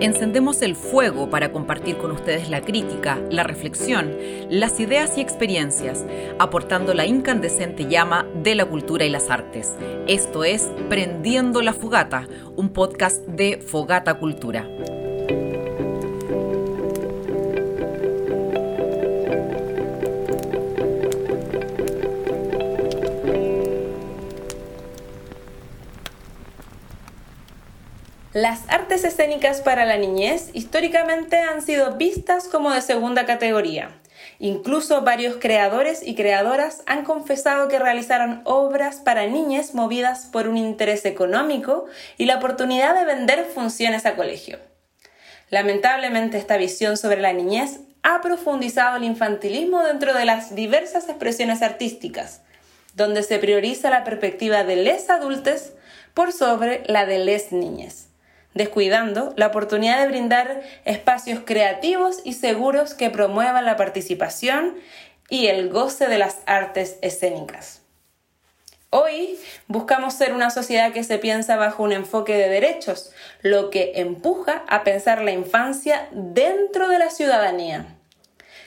Encendemos el fuego para compartir con ustedes la crítica, la reflexión, las ideas y experiencias, aportando la incandescente llama de la cultura y las artes. Esto es Prendiendo la Fogata, un podcast de Fogata Cultura. Las artes escénicas para la niñez históricamente han sido vistas como de segunda categoría. Incluso varios creadores y creadoras han confesado que realizaron obras para niñas movidas por un interés económico y la oportunidad de vender funciones a colegio. Lamentablemente esta visión sobre la niñez ha profundizado el infantilismo dentro de las diversas expresiones artísticas, donde se prioriza la perspectiva de les adultos por sobre la de les niñas descuidando la oportunidad de brindar espacios creativos y seguros que promuevan la participación y el goce de las artes escénicas. Hoy buscamos ser una sociedad que se piensa bajo un enfoque de derechos, lo que empuja a pensar la infancia dentro de la ciudadanía.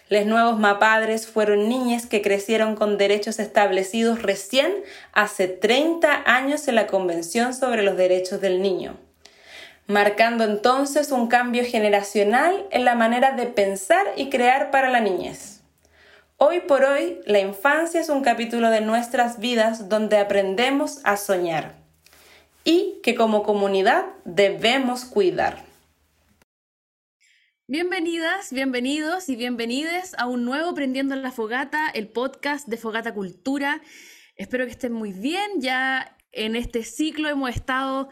Los nuevos mapadres fueron niñas que crecieron con derechos establecidos recién hace 30 años en la Convención sobre los Derechos del Niño marcando entonces un cambio generacional en la manera de pensar y crear para la niñez. Hoy por hoy, la infancia es un capítulo de nuestras vidas donde aprendemos a soñar y que como comunidad debemos cuidar. Bienvenidas, bienvenidos y bienvenides a un nuevo Prendiendo la Fogata, el podcast de Fogata Cultura. Espero que estén muy bien. Ya en este ciclo hemos estado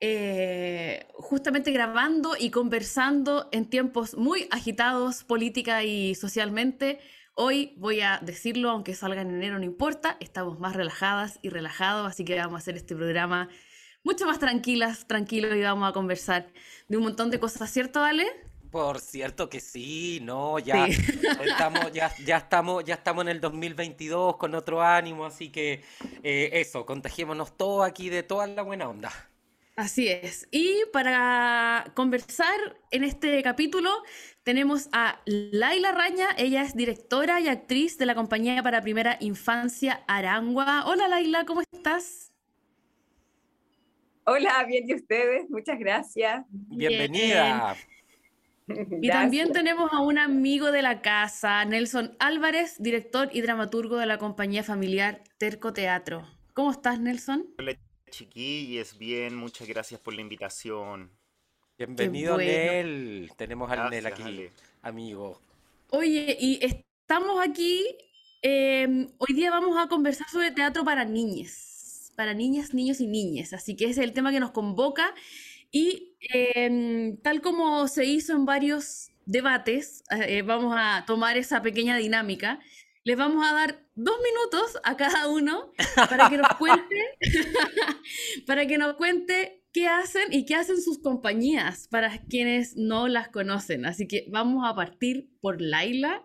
eh, justamente grabando y conversando en tiempos muy agitados política y socialmente. Hoy voy a decirlo, aunque salga en enero, no importa, estamos más relajadas y relajados, así que vamos a hacer este programa mucho más tranquilas, tranquilos y vamos a conversar de un montón de cosas, ¿cierto, Ale? Por cierto que sí, no, ya estamos, ya, ya estamos, ya estamos en el 2022 con otro ánimo, así que eh, eso, contagiémonos todo aquí de toda la buena onda. Así es. Y para conversar en este capítulo tenemos a Laila Raña. Ella es directora y actriz de la compañía para primera infancia Arangua. Hola Laila, ¿cómo estás? Hola, bien y ustedes. Muchas gracias. Bienvenida. Y también tenemos a un amigo de la casa, Nelson Álvarez, director y dramaturgo de la compañía familiar Terco Teatro. ¿Cómo estás, Nelson? Chiquillos, bien, muchas gracias por la invitación. Bienvenido, Nel. Tenemos al Nel aquí, amigo. Oye, y estamos aquí, em, hoy día vamos a conversar sobre teatro para niñas, para niñas, niños y niñas, así que ese es el tema que nos convoca y em, tal como se hizo en varios debates, eh, vamos a tomar esa pequeña dinámica les vamos a dar dos minutos a cada uno para que nos cuente, para que nos cuente qué hacen y qué hacen sus compañías para quienes no las conocen. Así que vamos a partir por Laila.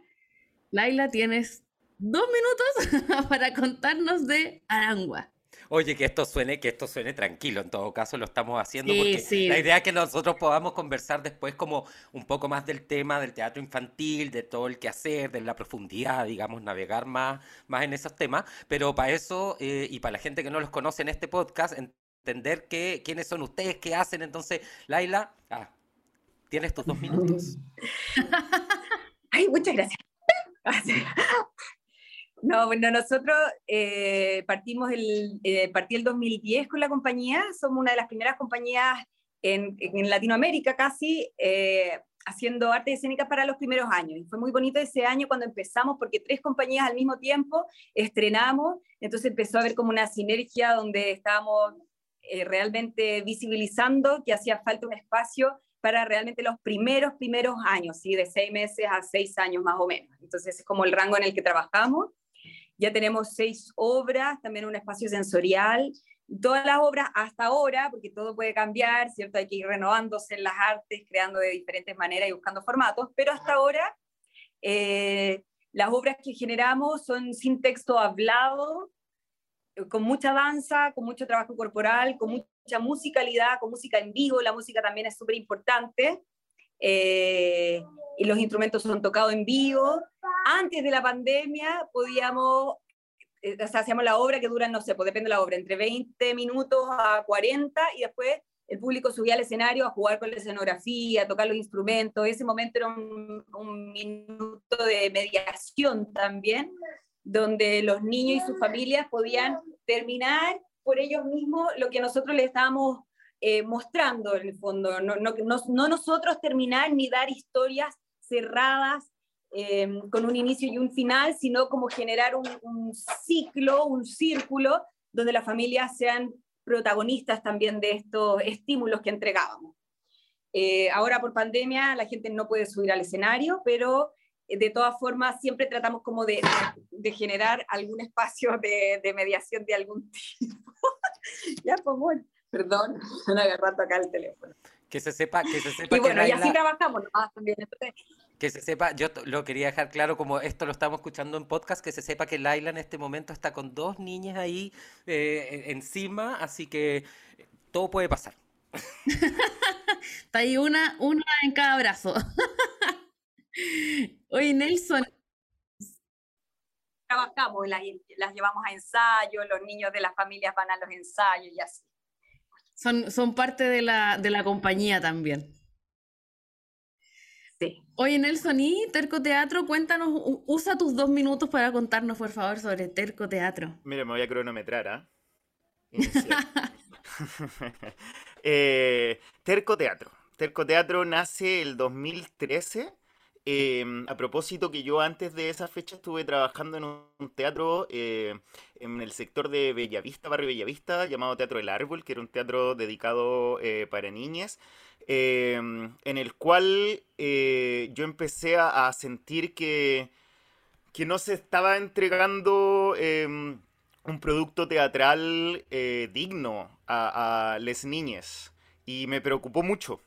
Laila, tienes dos minutos para contarnos de Arangua. Oye, que esto suene, que esto suene tranquilo, en todo caso lo estamos haciendo porque la idea es que nosotros podamos conversar después como un poco más del tema del teatro infantil, de todo el quehacer, de la profundidad, digamos, navegar más, más en esos temas, pero para eso eh, y para la gente que no los conoce en este podcast, entender que, quiénes son ustedes, qué hacen, entonces, Laila, ah, tienes tus dos minutos. Ay, muchas gracias. No, bueno, nosotros eh, partimos el, eh, partí el 2010 con la compañía, somos una de las primeras compañías en, en Latinoamérica casi eh, haciendo arte escénica para los primeros años. Y fue muy bonito ese año cuando empezamos porque tres compañías al mismo tiempo estrenamos, entonces empezó a haber como una sinergia donde estábamos eh, realmente visibilizando que hacía falta un espacio para realmente los primeros, primeros años, ¿sí? de seis meses a seis años más o menos. Entonces es como el rango en el que trabajamos. Ya tenemos seis obras, también un espacio sensorial. Todas las obras hasta ahora, porque todo puede cambiar, ¿cierto? Hay que ir renovándose en las artes, creando de diferentes maneras y buscando formatos, pero hasta ahora eh, las obras que generamos son sin texto hablado, con mucha danza, con mucho trabajo corporal, con mucha musicalidad, con música en vivo, la música también es súper importante. Eh, y los instrumentos son tocados en vivo. Antes de la pandemia podíamos, eh, o sea, hacíamos la obra que dura, no sé, pues depende de la obra, entre 20 minutos a 40 y después el público subía al escenario a jugar con la escenografía, a tocar los instrumentos. Ese momento era un, un minuto de mediación también, donde los niños y sus familias podían terminar por ellos mismos lo que nosotros les estábamos eh, mostrando en el fondo, no, no, no, nosotros terminar ni dar historias cerradas eh, con un inicio y un final, sino como generar un, un, ciclo, un círculo, donde las familias sean protagonistas también de estos estímulos que entregábamos. Eh, ahora por pandemia la gente no puede subir al escenario, pero de todas formas siempre tratamos como de, de generar algún espacio de, de, mediación de algún tipo. ya, pues bueno, perdón, me agarrando acá el teléfono. Que se sepa, que se sepa. Y bueno, y así trabajamos nomás también. Entonces, que se sepa, yo lo quería dejar claro, como esto lo estamos escuchando en podcast, que se sepa que Laila en este momento está con dos niñas ahí eh, encima, así que todo puede pasar. está ahí una, una en cada brazo. Oye, Nelson. Trabajamos, las, las llevamos a ensayos, los niños de las familias van a los ensayos y así. Son, son parte de la, de la compañía también. Sí. Oye, Nelson, ¿y Terco Teatro? Cuéntanos, usa tus dos minutos para contarnos, por favor, sobre Terco Teatro. Mira, me voy a cronometrar, ¿ah? eh, Terco Teatro. Terco Teatro nace el 2013 eh, a propósito que yo antes de esa fecha estuve trabajando en un teatro eh, en el sector de Bellavista, barrio Bellavista, llamado Teatro El Árbol, que era un teatro dedicado eh, para niñas, em, en el cual eh, yo empecé a, a, sentir que, que no se estaba entregando em, un producto teatral digno a, a las niñas y me preocupó mucho.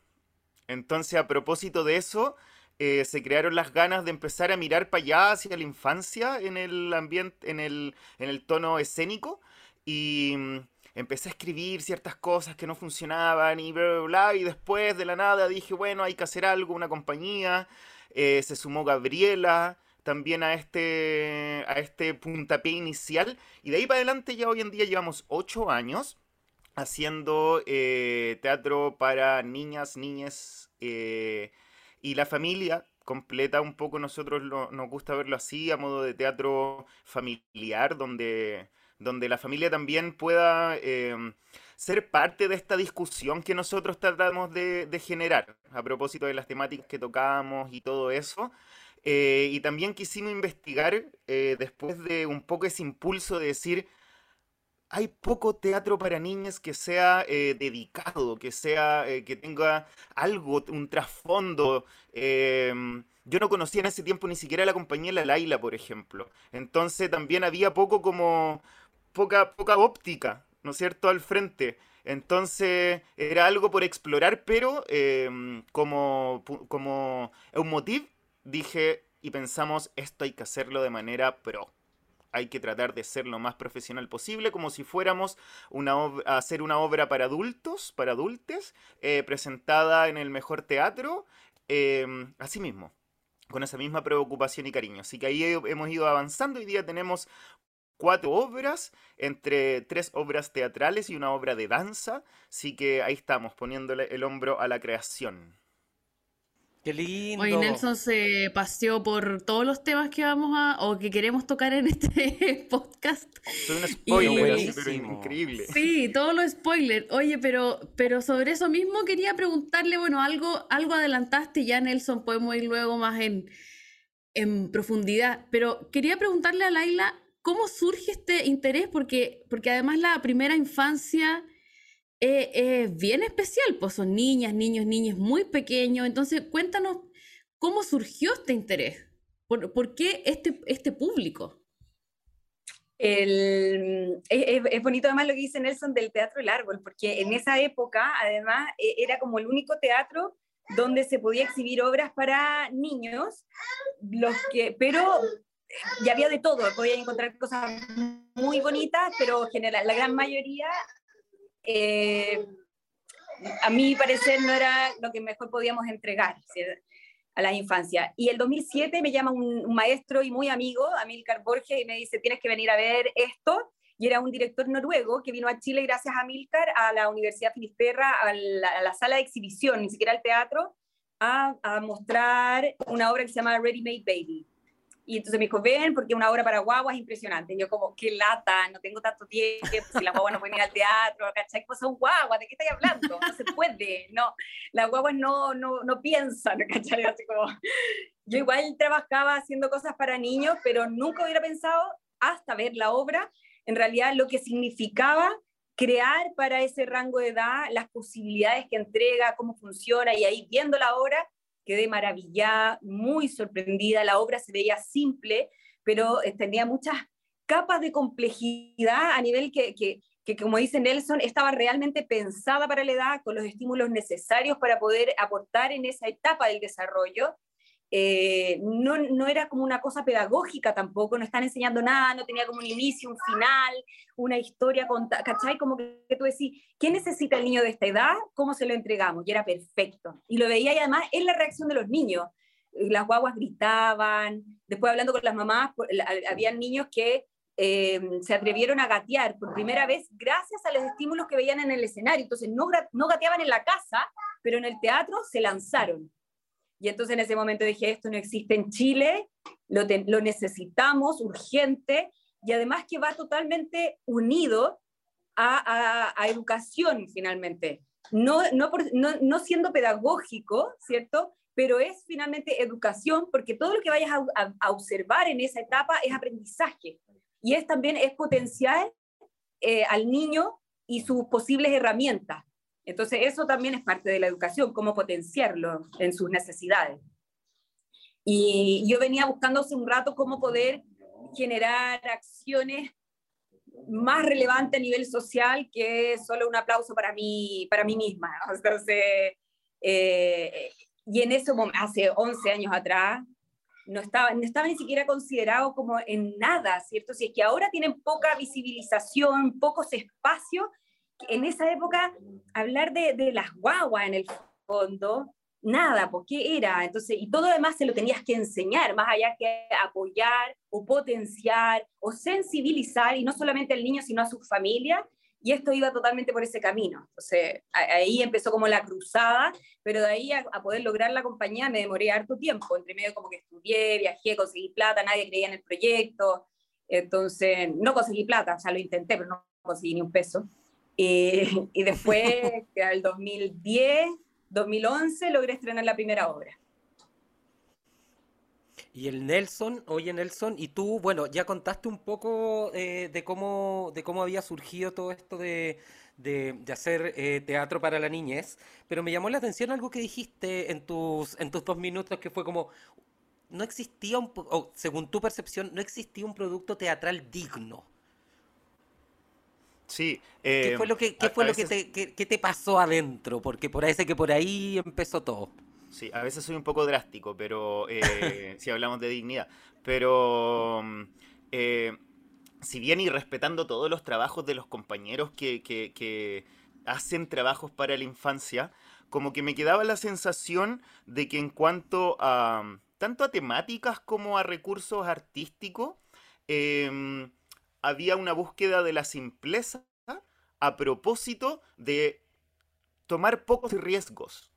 Entonces, a propósito de eso, eh, se crearon las ganas de empezar a mirar para allá hacia la infancia en el ambiente, en el, en el tono escénico. Y mm, empecé a escribir ciertas cosas que no funcionaban y bla, bla, bla. Y después de la nada dije, bueno, hay que hacer algo, una compañía. Eh, se sumó Gabriela también a este, a este puntapié inicial. Y de ahí para adelante ya hoy en día llevamos ocho años haciendo eh, teatro para niñas, niñas y la familia completa un poco, nosotros nos gusta verlo así, a modo de teatro familiar, donde, donde la familia también pueda eh, ser parte de esta discusión que nosotros tratamos de, de, generar, a propósito de las temáticas que tocamos y todo eso. Eh, y también quisimos investigar, eh, después de un poco ese impulso de decir, hay poco teatro para niñas que sea eh, dedicado, que sea, eh, que tenga algo, un trasfondo. Eh, yo no conocía en ese tiempo ni siquiera la compañía La Laila, por ejemplo. Entonces también había poco como, poca, poca óptica, ¿no es cierto?, al frente. Entonces era algo por explorar, pero em, como, como un motivo dije y pensamos, esto hay que hacerlo de manera pro hay que tratar de ser lo más profesional posible, como si fuéramos una a hacer una obra para adultos, para adultos, eh, presentada en el mejor teatro, eh, así mismo, con esa misma preocupación y cariño. Así que ahí hemos ido avanzando, hoy día tenemos cuatro obras, entre tres obras teatrales y una obra de danza, así que ahí estamos, poniéndole el hombro a la creación. Qué lindo. Hoy Nelson se paseó por todos los temas que vamos a o que queremos tocar en este podcast. Soy un spoiler, y... pero increíble. Sí, todos los spoilers. Oye, pero, pero sobre eso mismo quería preguntarle, bueno, algo, algo adelantaste ya, Nelson, podemos ir luego más en, en profundidad, pero quería preguntarle a Laila, ¿cómo surge este interés? Porque, porque además la primera infancia es, es bien especial, pues son niñas, niños, niñas muy pequeños. Entonces, cuéntanos cómo surgió este interés. ¿Por, por qué este, este público? El, es, es, bonito además lo que dice Nelson del Teatro El Árbol, porque en esa época además e, era como el único teatro donde se podía exhibir obras para niños, los que, pero y había de todo, podía encontrar cosas muy bonitas, pero general, la gran mayoría, eh, a mi parecer, no era lo que mejor podíamos entregar a la infancia. Y el 2007 me llama un, maestro y muy amigo, Amilcar Borges, y me dice, tienes que venir a ver esto y era un director noruego que vino a Chile gracias a Milcar, a la Universidad Finisterra, a la, sala de exhibición, ni siquiera al teatro, a, a, mostrar una obra que se llama Ready Made Baby. Y entonces me dijo, ven, porque una obra para guagua es impresionante. Y yo como, qué lata, no tengo tanto tiempo, si las guaguas no pueden ir al teatro, ¿cachai? Pues son guaguas, ¿de qué estáis hablando? No se puede, no. Las guaguas no, no, no piensan, ¿cachai? Así como, yo igual trabajaba haciendo cosas para niños, pero nunca hubiera pensado, hasta ver la obra, en realidad lo que significaba crear para ese rango de edad las posibilidades que entrega, cómo funciona, y ahí viendo la obra quedé maravillada, muy sorprendida, la obra se veía simple, pero eh, tenía muchas capas de complejidad a nivel que, que, que, como dice Nelson, estaba realmente pensada para la edad, con los estímulos necesarios para poder aportar en esa etapa del desarrollo, eh, no, no, era como una cosa pedagógica tampoco, no están enseñando nada, no tenía como un inicio, un final, una historia, ¿cachai? Como que, tú decís, ¿qué necesita el niño de esta edad? ¿Cómo se lo entregamos? Y era perfecto. Y lo veía y además en la reacción de los niños. Las guaguas gritaban, después hablando con las mamás, había niños que eh, se atrevieron a gatear por primera vez gracias a los estímulos que veían en el escenario. Entonces no, no gateaban en la casa, pero en el teatro se lanzaron y entonces en ese momento dije, esto no existe en Chile, lo, lo necesitamos urgente y además que va totalmente unido a, educación finalmente. No, no, no, no, siendo pedagógico, ¿cierto? Pero es finalmente educación porque todo lo que vayas a, observar en esa etapa es aprendizaje y es también es potencial eh, al niño y sus posibles herramientas. Entonces, eso también es parte de la educación, cómo potenciarlo en sus necesidades. Y yo venía buscando hace un rato cómo poder generar acciones más relevantes a nivel social que solo un aplauso para mí, para mí misma. Entonces, eh, y en eso, hace 11 años atrás, no estaba, no estaba ni siquiera considerado como en nada, ¿cierto? Si es que ahora tienen poca visibilización, pocos espacios, en esa época hablar de, de las guaguas en el fondo, nada, ¿por qué era? Entonces, y todo lo demás se lo tenías que enseñar, más allá que apoyar o potenciar o sensibilizar, y no solamente al niño, sino a su familia, y esto iba totalmente por ese camino. Entonces, ahí empezó como la cruzada, pero de ahí a, a, poder lograr la compañía me demoré harto tiempo, entre medio como que estudié, viajé, conseguí plata, nadie creía en el proyecto, entonces no conseguí plata, o sea, lo intenté, pero no conseguí ni un peso. Eh, y después, al 2010, 2011, logré estrenar la primera obra. Y el Nelson, oye Nelson, y tú, bueno, ya contaste un poco eh, de, cómo, de cómo había surgido todo esto de, de, hacer eh, teatro para la niñez, pero me llamó la atención algo que dijiste en tus, en tus dos minutos, que fue como, no existía, un, o según tu percepción, no existía un producto teatral digno. Sí. ¿Qué eh, fue lo que, qué fue lo que, te, que, te pasó adentro? Porque parece que por ahí empezó todo. Sí, a veces soy un poco drástico, pero eh, si hablamos de dignidad. Pero mm, eh, si bien y respetando todos los trabajos de los compañeros que, que, que hacen trabajos para la infancia, como que me quedaba la sensación de que en cuanto a tanto a temáticas como a recursos artísticos, eh, había una búsqueda de la simpleza a propósito de tomar pocos riesgos.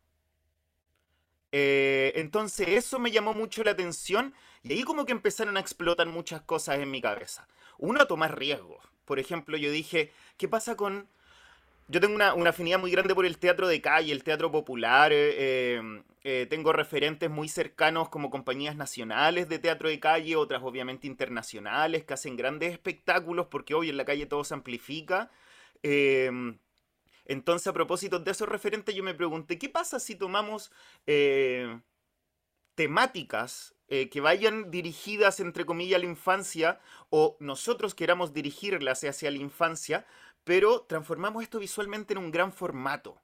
Eh, entonces eso me llamó mucho la atención y ahí como que empezaron a explotar muchas cosas en mi cabeza. Uno, tomar riesgos. Por ejemplo, yo dije, ¿qué pasa con yo tengo una, afinidad muy grande por el teatro de calle, el teatro popular. Eh, eh, eh, tengo referentes muy cercanos como compañías nacionales de teatro de calle, otras obviamente internacionales, que hacen grandes espectáculos porque hoy en la calle todo se amplifica. entonces, a propósito de esos referentes, yo me pregunté, ¿qué pasa si tomamos temáticas que vayan dirigidas, entre comillas, a la infancia, o nosotros queramos dirigirlas hacia la infancia, pero transformamos esto visualmente en un gran formato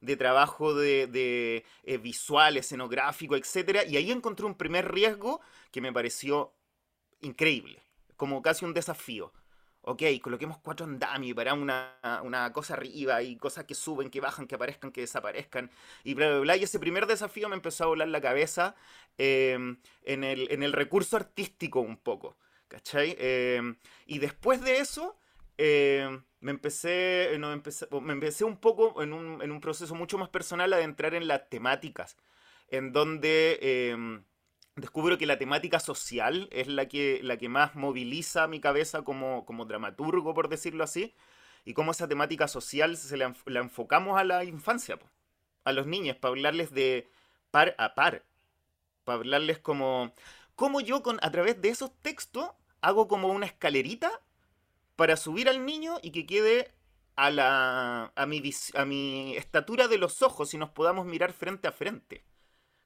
de trabajo de, eh, visual, escenográfico, etc. Y ahí encontré un primer riesgo que me pareció increíble, como casi un desafío. Ok, coloquemos cuatro andamios para una, una cosa arriba y cosas que suben, que bajan, que aparezcan, que desaparezcan y bla, bla, bla. Y ese primer desafío me empezó a volar la cabeza em, en, el, en, el, recurso artístico un poco, ¿cachai? Em, y después de eso em, me, empecé, no, empecé, me empecé un poco en un, en un proceso mucho más personal a entrar en las temáticas, en donde descubro que la temática social es la que, la que más moviliza mi cabeza como, como dramaturgo, por decirlo así, y cómo esa temática social se la, enfocamos a la infancia, a los niños, para hablarles de par a par, para hablarles como, cómo yo con, a través de esos textos hago como una escalerita para subir al niño y que quede a, la, a, mi, a mi estatura de los ojos y nos podamos mirar frente a frente.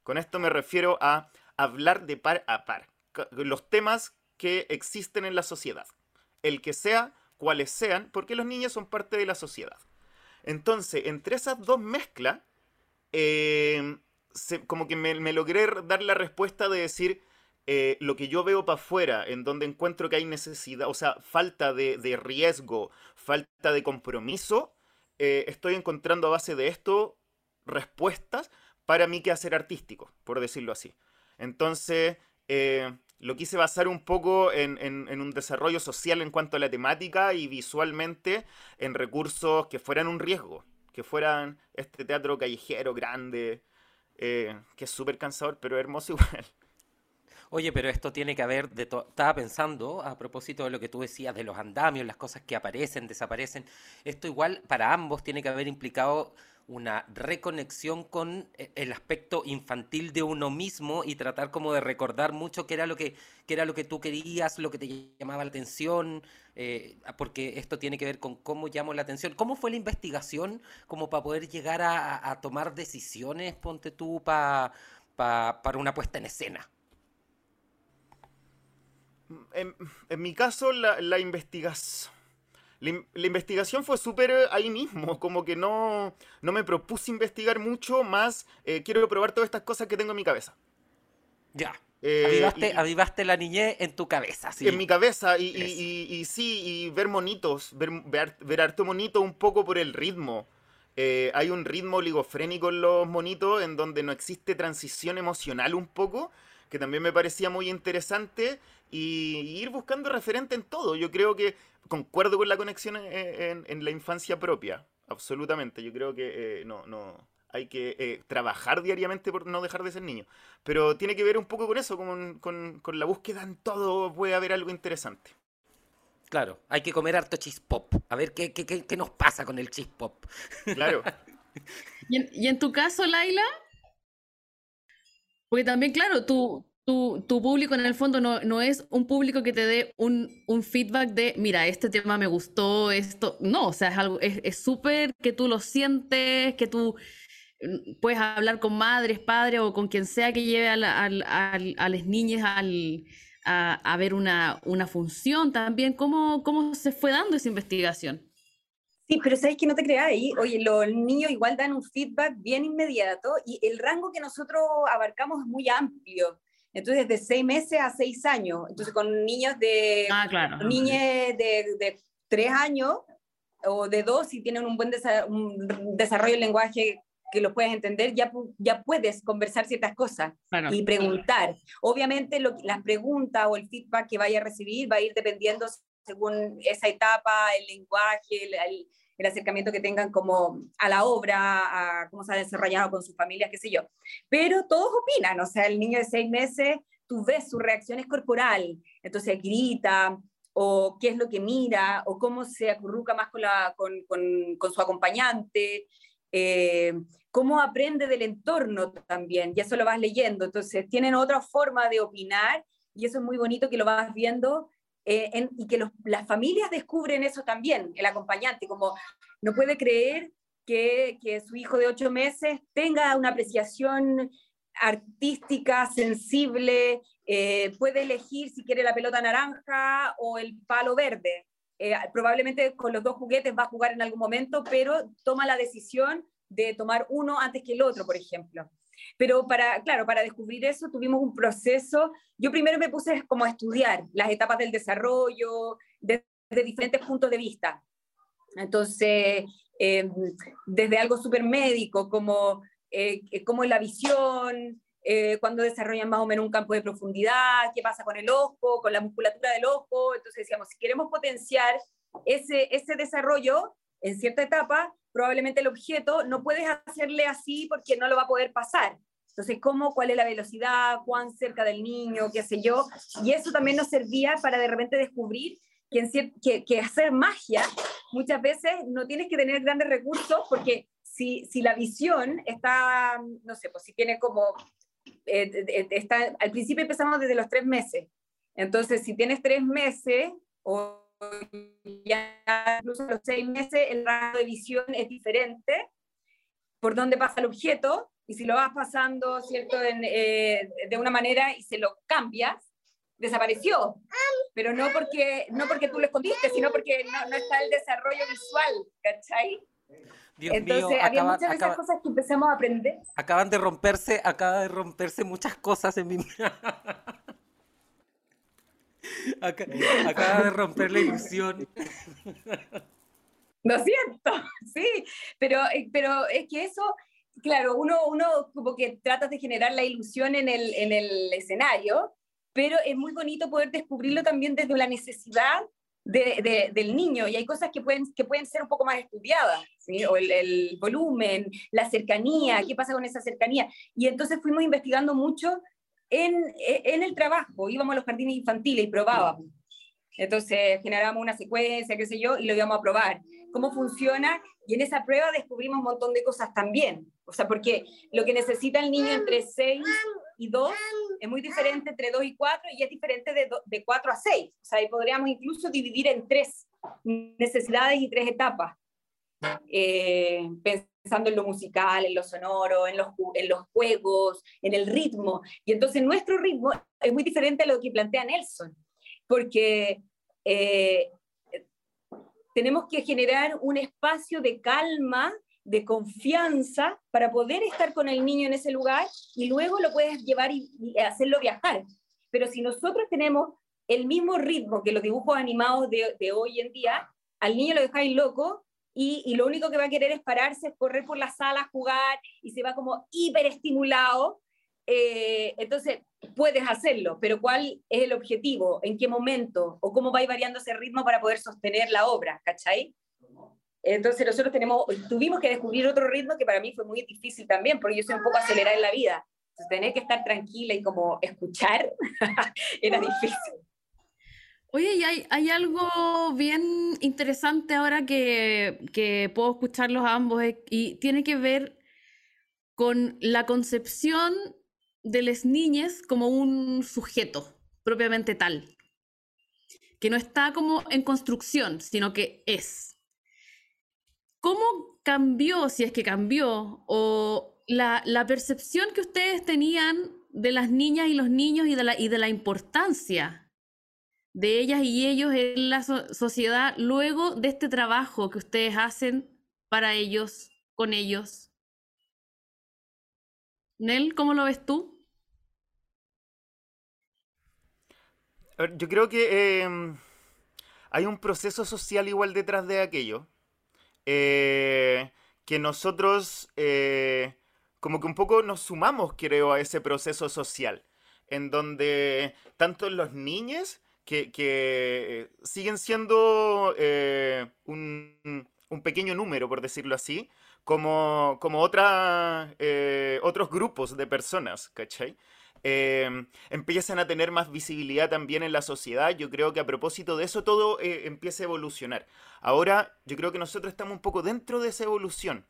Con esto me refiero a hablar de par a par, los temas que existen en la sociedad, el que sea, cuales sean, porque los niños son parte de la sociedad. Entonces, entre esas dos mezclas, em, como que me, logré dar la respuesta de decir eh, lo que yo veo para afuera, en donde encuentro que hay necesidad, o sea, falta de, riesgo, falta de compromiso, eh, estoy encontrando a base de esto respuestas para mí que hacer artístico, por decirlo así. Entonces, eh, lo quise basar un poco en, un desarrollo social en cuanto a la temática y visualmente en recursos que fueran un riesgo, que fueran este teatro callejero grande, que es súper cansador, pero hermoso igual. Oye, pero esto tiene que haber, de estaba pensando a propósito de lo que tú decías de los andamios, las cosas que aparecen, desaparecen, esto igual para ambos tiene que haber implicado una reconexión con eh, el aspecto infantil de uno mismo y tratar como de recordar mucho qué era lo que, era lo que tú querías, lo que te llamaba la atención, eh, porque esto tiene que ver con cómo llamo la atención. ¿Cómo fue la investigación como para poder llegar a, tomar decisiones, ponte tú, para una puesta en escena? En, mi caso, la, la investigación la, investigación fue súper eh, ahí mismo, como que no, no me propuse investigar mucho, más eh, quiero probar todas estas cosas que tengo en mi cabeza. Ya. Eh, avivaste, la niñez en tu cabeza, sí. En mi cabeza, y, y, sí, y ver monitos, ver, ver, ver, harto monito un poco por el ritmo. hay un ritmo oligofrénico en los monitos en donde no existe transición emocional un poco, que también me parecía muy interesante, y, ir buscando referente en todo. Yo creo que concuerdo con la conexión en, la infancia propia, absolutamente. Yo creo que eh, no, no, hay que eh, trabajar diariamente por no dejar de ser niño. Pero tiene que ver un poco con eso, con, con, la búsqueda en todo, puede haber algo interesante. Claro, hay que comer harto cheese pop. A ver qué, qué, qué, nos pasa con el cheese pop. Claro. ¿Y, en, ¿Y en tu caso, Laila? Porque también, claro, tú, tu, público en el fondo no, es un público que te dé un, feedback de, mira, este tema me gustó, esto. No, o sea, es algo, es súper que tú lo sientes, que tú mm, puedes hablar con madres, padres o con quien sea que lleve a, a las niñas al, a, ver una, una función también. ¿Cómo, ¿Cómo se fue dando esa investigación? Sí, pero sabes que no te creas ahí. Oye, los niños igual dan un feedback bien inmediato y el rango que nosotros abarcamos es muy amplio. Entonces, de seis meses a seis años. Entonces, con niños de, ah, claro. niñas de, de tres años o de dos, si tienen un buen desarrollo del lenguaje que lo puedes entender, ya, ya puedes conversar ciertas cosas y preguntar. Obviamente las preguntas o el feedback que vaya a recibir va a ir dependiendo según esa etapa, el lenguaje, el, el acercamiento que tengan como a la obra, a cómo se ha desarrollado con sus familias, qué sé yo. Pero todos opinan, o sea, el niño de seis meses, tú ves su reacción es corporal, entonces grita, o qué es lo que mira, o cómo se acurruca más con, su acompañante, eh, cómo aprende del entorno también, y eso lo vas leyendo, entonces tienen otra forma de opinar, y eso es muy bonito que lo vas viendo eh, y que las familias descubren eso también, el acompañante, como no puede creer que, que, su hijo de ocho meses tenga una apreciación artística, sensible, eh, puede elegir si quiere la pelota naranja o el palo verde. Eh, probablemente con los dos juguetes va a jugar en algún momento, pero toma la decisión de tomar uno antes que el otro, por ejemplo. Pero para, claro, para descubrir eso tuvimos un proceso. Yo primero me puse como a estudiar las etapas del desarrollo desde diferentes puntos de vista. Entonces, em, desde algo súper médico, como eh, cómo es la visión, eh, cuando desarrollan más o menos un campo de profundidad, qué pasa con el ojo, con la musculatura del ojo. Entonces decíamos, si queremos potenciar ese, ese desarrollo en cierta etapa, probablemente el objeto no puedes hacerle así porque no lo va a poder pasar. Entonces, ¿cómo, cuál es la velocidad, cuán cerca del niño, qué sé yo? Y eso también nos servía para de repente descubrir que, hacer magia muchas veces no tienes que tener grandes recursos porque si, si la visión está, no sé, pues si tiene como eh, está, al principio empezamos desde los tres meses. Entonces, si tienes tres meses o ya incluso los seis meses, el rango de visión es diferente por dónde pasa el objeto. Y si lo vas pasando, ¿cierto?, eh, de una manera y se lo cambias, desapareció. Pero no porque, no porque tú lo escondiste, sino porque no, no está el desarrollo visual, ¿cachai? Entonces, había muchas de esas cosas que empezamos a aprender. Acaban de romperse, acaba de romperse muchas cosas en mi acaba de romper la ilusión. Lo siento, sí, pero, eh, pero es que eso, claro, uno, uno como que trata de generar la ilusión en el, en el escenario, pero es muy bonito poder descubrirlo también desde la necesidad de, del niño y hay cosas que pueden, que pueden ser un poco más estudiadas, ¿sí? o el, volumen, la cercanía, qué pasa con esa cercanía. Y entonces fuimos investigando mucho en, en el trabajo, íbamos a los jardines infantiles y probábamos. Entonces generábamos una secuencia, qué sé yo, y lo íbamos a probar. ¿Cómo funciona? Y en esa prueba descubrimos un montón de cosas también. O sea, porque lo que necesita el niño entre 6 y 2 es muy diferente entre 2 y 4 y es diferente de, de 4 a 6. O sea, ahí podríamos incluso dividir en tres necesidades y tres etapas. Eh, pensando en lo musical, en lo sonoro, en los, en los juegos, en el ritmo. Y entonces nuestro ritmo es muy diferente a lo que plantea Nelson, porque eh, tenemos que generar un espacio de calma de confianza para poder estar con el niño en ese lugar y luego lo puedes llevar y, hacerlo viajar. Pero si nosotros tenemos el mismo ritmo que los dibujos animados de, hoy en día, al niño lo dejáis loco y, y, lo único que va a querer es pararse, correr por la sala, jugar y se va como hiperestimulado. Eh, entonces, puedes hacerlo, pero ¿cuál es el objetivo? ¿En qué momento? ¿O cómo va a ir variando ese ritmo para poder sostener la obra? ¿Cachai? Entonces nosotros tenemos, tuvimos que descubrir otro ritmo que para mí fue muy difícil también, porque yo soy un poco acelerada en la vida. Entonces tener que estar tranquila y como escuchar era difícil. Oye, y hay, algo bien interesante ahora que, puedo escucharlos a ambos eh, y tiene que ver con la concepción de las niñas como un sujeto propiamente tal, que no está como en construcción, sino que es. ¿Cómo cambió, si es que cambió, o la, percepción que ustedes tenían de las niñas y los niños y de la importancia de ellas y ellos en la sociedad luego de este trabajo que ustedes hacen para ellos, con ellos? Nel, ¿cómo lo ves tú? yo creo que em, hay un proceso social igual detrás de aquello. Eh, que nosotros eh, como que un poco nos sumamos, creo, a ese proceso social, en donde tanto los niños, que, siguen siendo eh, un, pequeño número, por decirlo así, como, como otra, otros grupos de personas, ¿cachai? Em, empiezan a tener más visibilidad también en la sociedad. Yo creo que a propósito de eso todo eh, empieza a evolucionar. Ahora yo creo que nosotros estamos un poco dentro de esa evolución.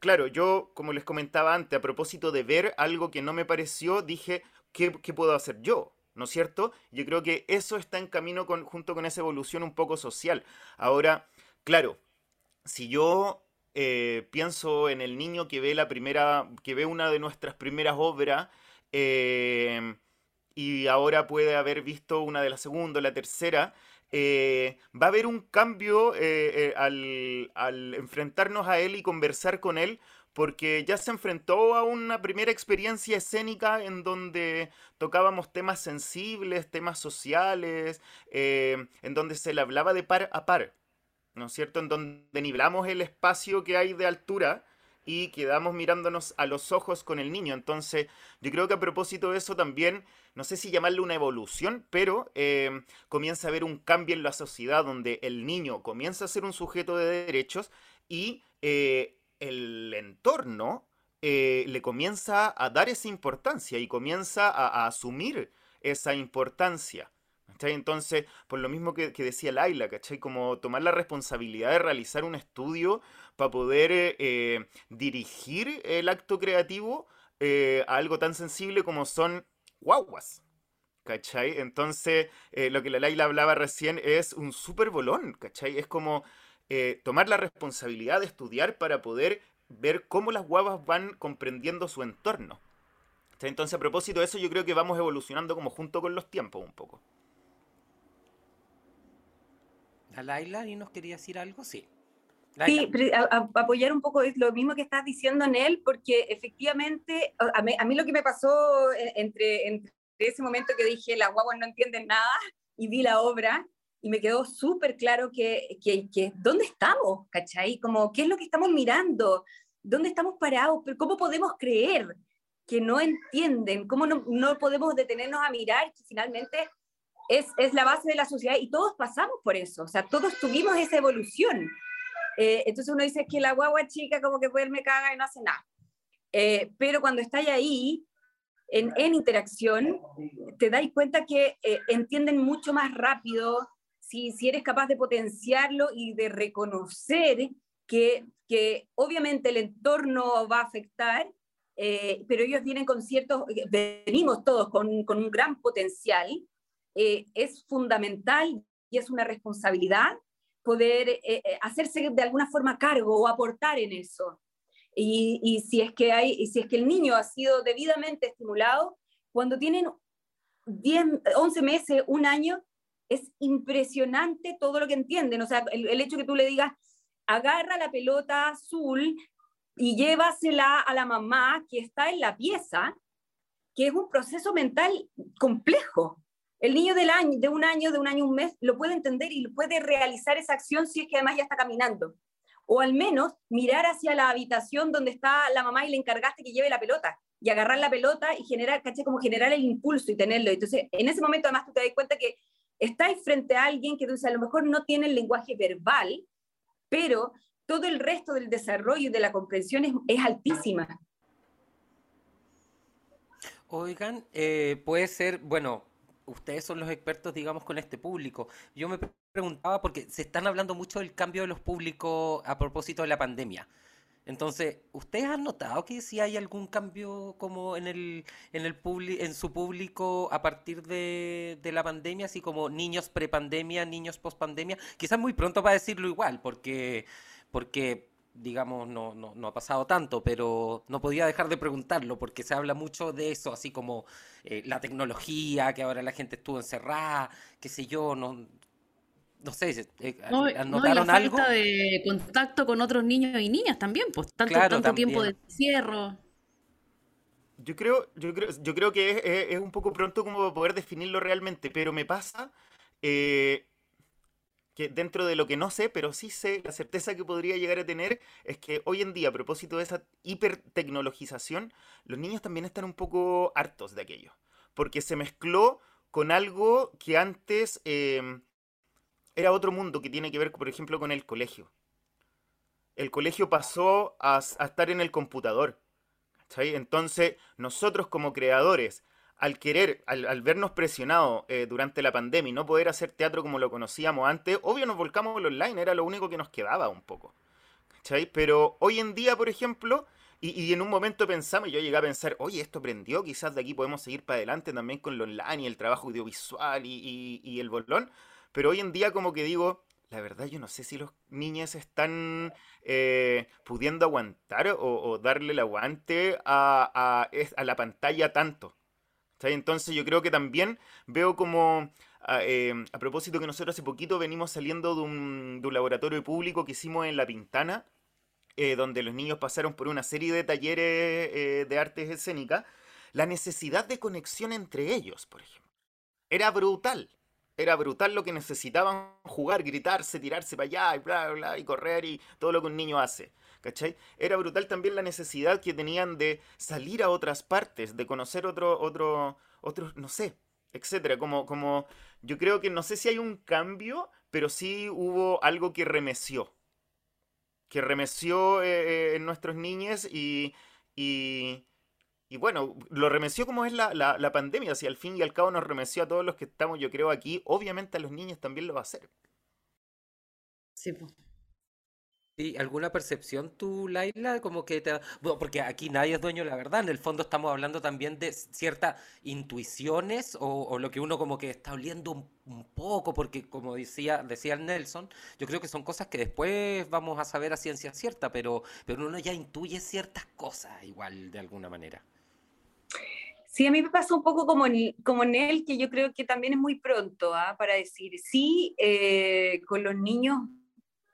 Claro, yo, como les comentaba antes, a propósito de ver algo que no me pareció, dije, ¿qué, puedo hacer yo? ¿No es cierto? Yo creo que eso está en camino junto con esa evolución un poco social. Ahora, claro, si yo eh, pienso en el niño que ve la primera, que ve una de nuestras primeras obras, Em, y ahora puede haber visto una de la segunda, la tercera, eh, va a haber un cambio eh, eh, al, enfrentarnos a él y conversar con él, porque ya se enfrentó a una primera experiencia escénica en donde tocábamos temas sensibles, temas sociales, eh, en donde se le hablaba de par a par, ¿no es cierto? En donde nivelamos el espacio que hay de altura y quedamos mirándonos a los ojos con el niño. Entonces, yo creo que a propósito de eso también, no sé si llamarle una evolución, pero eh, comienza a haber un cambio en la sociedad donde el niño comienza a ser un sujeto de derechos y eh, el entorno eh, le comienza a dar esa importancia y comienza a, asumir esa importancia. Entonces, por lo mismo que, decía Laila, ¿cachai? Como tomar la responsabilidad de realizar un estudio para poder eh, eh, dirigir el acto creativo a algo tan sensible como son guaguas. ¿Cachai? Entonces, lo que la Laila hablaba recién es un súper bolón, ¿cachai? Es como eh, tomar la responsabilidad de estudiar para poder ver cómo las guavas van comprendiendo su entorno. Entonces, a propósito de eso, yo creo que vamos evolucionando como junto con los tiempos un poco. ¿A Laila y nos quería decir algo? Sí. Sí, apoyar un poco es lo mismo que estás diciendo en él, porque efectivamente, a mí, lo que me pasó eh, entre, entre, ese momento que dije, las guaguas no entienden nada, y vi la obra, y me quedó súper claro que, que, que, ¿dónde estamos? ¿Cachai? Como, ¿qué es lo que estamos mirando? ¿Dónde estamos parados? ¿Pero ¿Cómo podemos creer que no entienden? ¿Cómo no, no podemos detenernos a mirar que finalmente es, es, la base de la sociedad y todos pasamos por eso? O sea, todos tuvimos esa evolución. Eh, entonces uno dice que la guagua chica como que puede me caga y no hace nada. Eh, pero cuando está ahí, en, en, interacción, te das cuenta que eh, entienden mucho más rápido, si, eres capaz de potenciarlo y de reconocer que, que obviamente el entorno va a afectar, eh, pero ellos vienen con ciertos, venimos todos con, con un gran potencial, eh, es fundamental y es una responsabilidad poder eh, hacerse de alguna forma cargo o aportar en eso. Y, y, si es que hay, y si es que el niño ha sido debidamente estimulado, cuando tienen 10, 11 meses, un año, es impresionante todo lo que entienden. O sea, el, hecho que tú le digas, agarra la pelota azul y llévasela a la mamá que está en la pieza, que es un proceso mental complejo. El niño del año, de un año, de un año, un mes, lo puede entender y puede realizar esa acción si es que además ya está caminando. O al menos mirar hacia la habitación donde está la mamá y le encargaste que lleve la pelota y agarrar la pelota y generar, caché, como generar el impulso y tenerlo. Entonces, en ese momento además tú te das cuenta que estáis frente a alguien que a lo mejor no tiene el lenguaje verbal, pero todo el resto del desarrollo y de la comprensión es, altísima. Oigan, eh, puede ser, bueno, ustedes son los expertos, digamos, con este público. Yo me preguntaba, porque se están hablando mucho del cambio de los públicos a propósito de la pandemia. Entonces, ¿ustedes han notado que si hay algún cambio como en el, en el en su público a partir de, la pandemia, así como niños prepandemia, niños pospandemia? Quizás muy pronto para decirlo igual, porque, porque digamos, no, no, no, ha pasado tanto, pero no podía dejar de preguntarlo, porque se habla mucho de eso, así como eh, la tecnología, que ahora la gente estuvo encerrada, qué sé yo, no, no sé, eh, ¿notaron la algo? Falta de contacto con otros niños y niñas también, pues tanto, tanto tiempo de encierro. Yo creo, yo creo, yo creo que es, un poco pronto como para poder definirlo realmente, pero me pasa eh, que dentro de lo que no sé, pero sí sé, la certeza que podría llegar a tener es que hoy en día, a propósito de esa hipertecnologización, los niños también están un poco hartos de aquello, porque se mezcló con algo que antes... Eh, era otro mundo que tiene que ver, por ejemplo, con el colegio. El colegio pasó a, estar en el computador. Entonces, nosotros como creadores, al querer, al, vernos presionados eh, durante la pandemia y no poder hacer teatro como lo conocíamos antes, obvio nos volcamos al online, era lo único que nos quedaba un poco. Pero hoy en día, por ejemplo, y, en un momento pensamos, y yo llegué a pensar, oye, esto prendió, quizás de aquí podemos seguir para adelante también con lo online y el trabajo audiovisual y, y el bolón. Pero hoy en día como que digo, la verdad yo no sé si los niños están eh, pudiendo aguantar o, darle el aguante a, la pantalla tanto. Entonces yo creo que también veo como, a, eh, a, propósito que nosotros hace poquito venimos saliendo de un, de un laboratorio público que hicimos en La Pintana, eh, donde los niños pasaron por una serie de talleres de artes escénicas, la necesidad de conexión entre ellos, por ejemplo. Era brutal. Era brutal lo que necesitaban jugar, gritarse, tirarse para allá y bla, bla, y correr y todo lo que un niño hace. ¿Cachai? Era brutal también la necesidad que tenían de salir a otras partes, de conocer otro, otro, otros, no sé, etcétera. Como, como, yo creo que no sé si hay un cambio, pero sí hubo algo que remeció que remeció eh, eh, en nuestros niños y, y, bueno, lo remeció como es la, la, pandemia, si al fin y al cabo nos remeció a todos los que estamos, yo creo, aquí, obviamente a los niños también lo va a hacer. Sí, pues. ¿Y alguna percepción tú, Laila? Como que te... Bueno, porque aquí nadie es dueño de la verdad. En el fondo estamos hablando también de ciertas intuiciones o, lo que uno como que está oliendo un, poco, porque como decía, decía Nelson, yo creo que son cosas que después vamos a saber a ciencia cierta, pero, pero uno ya intuye ciertas cosas igual de alguna manera. Sí, a mí me pasa un poco como en, como en él, que yo creo que también es muy pronto ¿ah? para decir, sí, eh, con los niños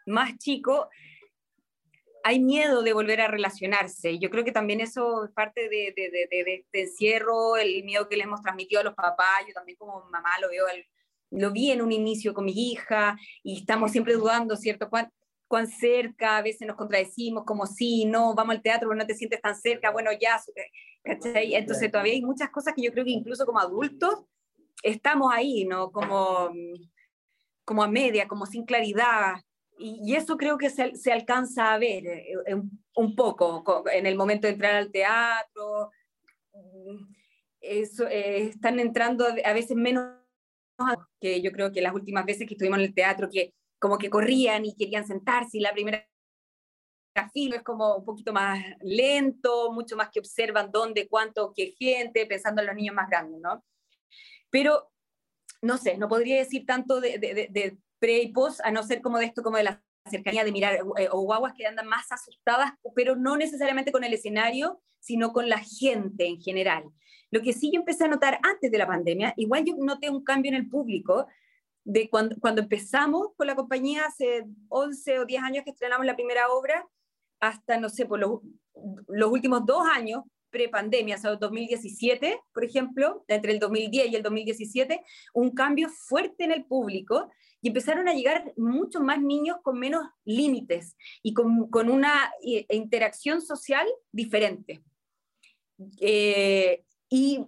más chicos, hay miedo de volver a relacionarse. Yo creo que también eso es parte de, de, este encierro, el miedo que le hemos transmitido a los papás. Yo también como mamá lo veo, lo vi en un inicio con mi hija y estamos siempre dudando, ¿cierto? ¿Cuán, cerca, a veces nos contradecimos, como sí, no, vamos al teatro, pero no te sientes tan cerca, bueno, ya, ¿cachai? Entonces todavía hay muchas cosas que yo creo que incluso como adultos estamos ahí, ¿no? Como, como a media, como sin claridad, y, eso creo que se, se alcanza a ver eh, eh, un poco en el momento de entrar al teatro. Mm, eso, eh, están entrando a veces menos que yo creo que las últimas veces que estuvimos en el teatro, que como que corrían y querían sentarse y la primera fila es como un poquito más lento, mucho más que observan dónde, cuánto, qué gente, pensando en los niños más grandes, ¿no? Pero, no sé, no podría decir tanto de, de, pre y post, a no ser como de esto, como de la cercanía de mirar, eh, o guaguas que andan más asustadas, pero no necesariamente con el escenario, sino con la gente en general. Lo que sí yo empecé a notar antes de la pandemia, igual yo noté un cambio en el público, de cuando, cuando empezamos con la compañía hace 11 o 10 años que estrenamos la primera obra, hasta, no sé, por los, los últimos dos años, pre-pandemia, o sea, 2017, por ejemplo, entre el 2010 y el 2017, un cambio fuerte en el público y empezaron a llegar muchos más niños con menos límites y con, con una interacción social diferente. Eh, y,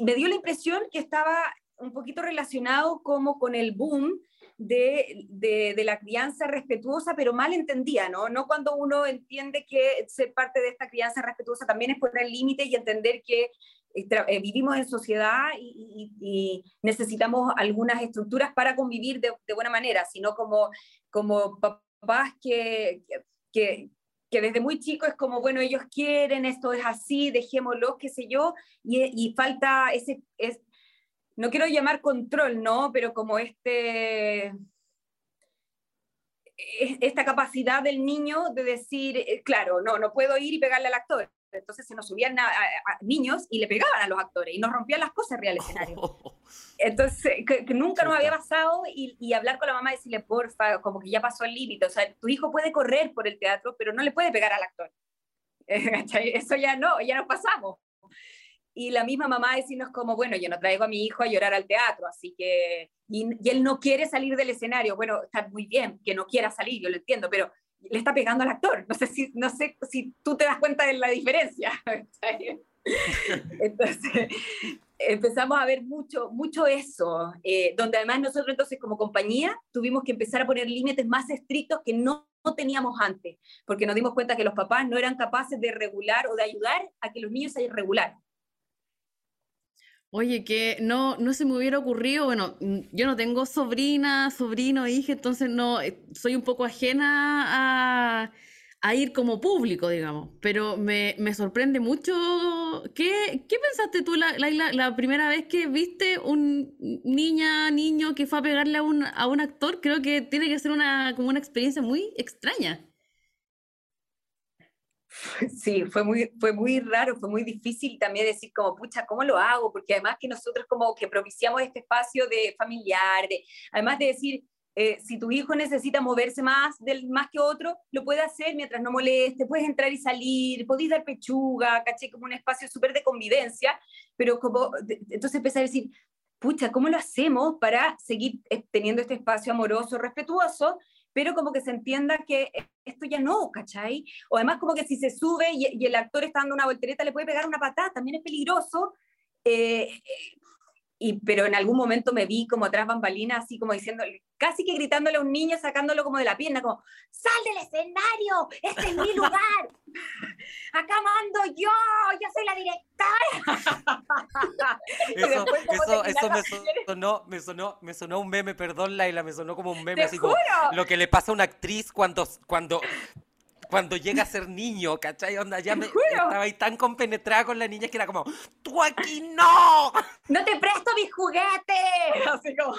me dio la impresión que estaba un poquito relacionado como con el boom de, de, la crianza respetuosa, pero mal entendida, ¿no? No cuando uno entiende que ser parte de esta crianza respetuosa también es poner límites y entender que eh, vivimos en sociedad y, necesitamos algunas estructuras para convivir de, buena manera, sino como, como papás que, que, que, desde muy chicos es como, bueno, ellos quieren, esto es así, dejémoslo, qué sé yo, y, falta ese, es, no quiero llamar control, ¿no? Pero como este esta capacidad del niño de decir, eh, claro, no, no puedo ir y pegarle al actor, entonces se nos subían a, niños y le pegaban a los actores y nos rompían las cosas real escenario. Entonces, que, nunca nos había pasado y, y, hablar con la mamá y decirle, porfa, como que ya pasó el límite. O sea, tu hijo puede correr por el teatro, pero no le puede pegar al actor. Eso ya no, ya nos pasamos. Y la misma mamá decirnos como, bueno, yo no traigo a mi hijo a llorar al teatro, así que, y, y él no quiere salir del escenario. Bueno, está muy bien que no quiera salir, yo lo entiendo, pero le está pegando al actor. No sé si, no sé si tú te das cuenta de la diferencia. Entonces, empezamos a ver mucho, mucho eso, eh, donde además nosotros entonces como compañía tuvimos que empezar a poner límites más estrictos que no, no, teníamos antes, porque nos dimos cuenta que los papás no eran capaces de regular o de ayudar a que los niños se regularan. Oye, que no, no se me hubiera ocurrido, bueno, yo no tengo sobrina, sobrino, hija, entonces no, eh, soy un poco ajena a, ir como público, digamos, pero me, sorprende mucho. ¿Qué, qué pensaste tú la, la, primera vez que viste un niña, niño que fue a pegarle a un, a un actor? Creo que tiene que ser una, como una experiencia muy extraña. Sí, fue muy, fue muy raro, fue muy difícil también decir como, pucha, ¿cómo lo hago? Porque además que nosotros como que propiciamos este espacio de familiar, de, además de decir, eh, si tu hijo necesita moverse más, del, más que otro, lo puede hacer mientras no moleste, puedes entrar y salir, podéis dar pechuga, caché, como un espacio súper de convivencia, pero como, entonces empecé a decir, pucha, ¿cómo lo hacemos para seguir eh, teniendo este espacio amoroso, respetuoso, pero como que se entienda que esto ya no, ¿cachai? O además como que si se sube y, el actor está dando una voltereta, le puede pegar una patada, también es peligroso. Eh, y, pero en algún momento me vi como atrás bambalina, así como diciendo, casi que gritándole a un niño, sacándolo como de la pierna, como, sal del escenario, este es mi lugar, acá mando yo, yo soy la directora. eso, eso, me sonó, me sonó, me sonó un meme, perdón Laila, me sonó como un meme, así como lo que le pasa a una actriz cuando, cuando cuando llega a ser niño, ¿cachai? Onda, ya me, estaba ahí tan compenetrada con la niña que era como, ¡tú aquí no! ¡No te presto mis juguetes! Así como...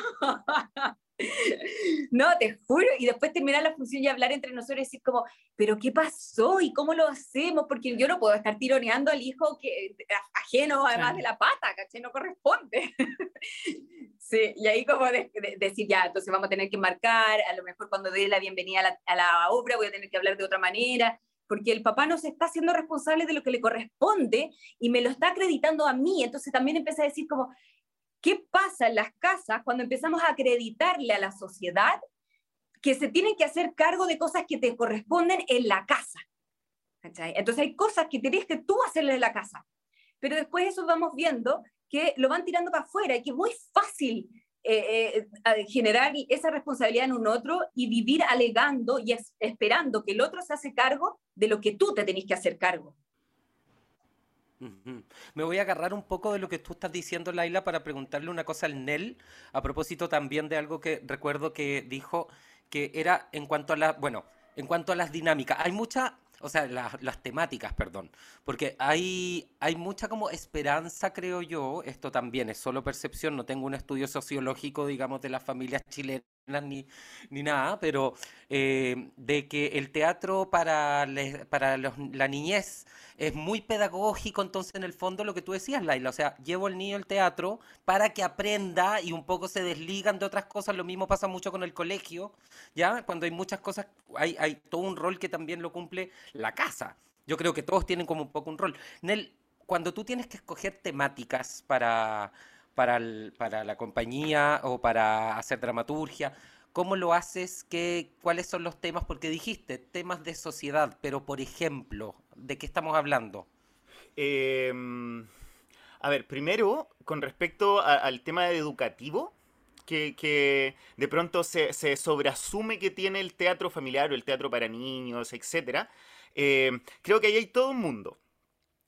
No, te juro. Y después terminar la función y hablar entre nosotros y decir como, pero ¿qué pasó? ¿Y cómo lo hacemos? Porque yo no puedo estar tironeando al hijo que, ajeno además de la pata, ¿cachai? No corresponde. Sí, y ahí como decir, ya, entonces vamos a tener que marcar, a lo mejor cuando dé la bienvenida a la, a la obra voy a tener que hablar de otra manera, porque el papá no se está haciendo responsable de lo que le corresponde y me lo está acreditando a mí. Entonces también empecé a decir como, ¿Qué pasa en las casas cuando empezamos a acreditarle a la sociedad que se tienen que hacer cargo de cosas que te corresponden en la casa? Entonces hay cosas que tienes que tú hacerle en la casa, pero después eso vamos viendo que lo van tirando para afuera y que es muy fácil eh, eh, generar esa responsabilidad en un otro y vivir alegando y esperando que el otro se hace cargo de lo que tú te tenés que hacer cargo. Me voy a agarrar un poco de lo que tú estás diciendo, Laila, para preguntarle una cosa al Nel, a propósito también de algo que recuerdo que dijo, que era en cuanto a la, bueno, en cuanto a las dinámicas. Hay mucha, o sea, las temáticas, perdón, porque hay, hay mucha como esperanza, creo yo, esto también es solo percepción, no tengo un estudio sociológico, digamos, de las familias chilenas ni, ni nada, pero eh, de que el teatro para, para la niñez es muy pedagógico, entonces en el fondo lo que tú decías, Laila, o sea, llevo al niño al teatro para que aprenda y un poco se desligan de otras cosas, lo mismo pasa mucho con el colegio, ¿ya? Cuando hay muchas cosas, hay, hay todo un rol que también lo cumple la casa. Yo creo que todos tienen como un poco un rol. Nel, cuando tú tienes que escoger temáticas para para, para la compañía o para hacer dramaturgia? ¿Cómo lo haces? ¿Qué, ¿Cuáles son los temas? Porque dijiste temas de sociedad, pero por ejemplo, ¿de qué estamos hablando? Em, a ver, primero, con respecto al tema educativo, que, que, de pronto se, se sobreasume que tiene el teatro familiar o el teatro para niños, etc. Em, creo que ahí hay todo un mundo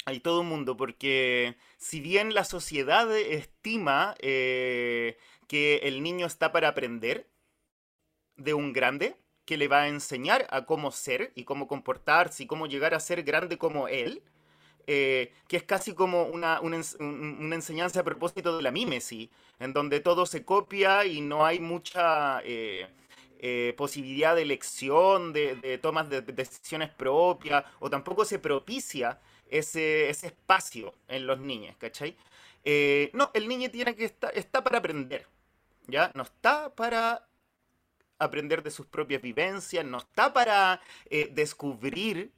hay todo un mundo, porque si bien la sociedad estima eh, que el niño está para aprender de un grande, que le va a enseñar a cómo ser y cómo comportarse y cómo llegar a ser grande como él, eh, que es casi como una, enseñanza a propósito de la mímesis, en donde todo se copia y no hay mucha eh, posibilidad de elección, de tomas de decisiones propias, o tampoco se propicia ese, espacio en los niños, ¿cachai? Eh, no, el niño tiene que estar, está para aprender, ¿ya? No está para aprender de sus propias vivencias, no está para eh, descubrir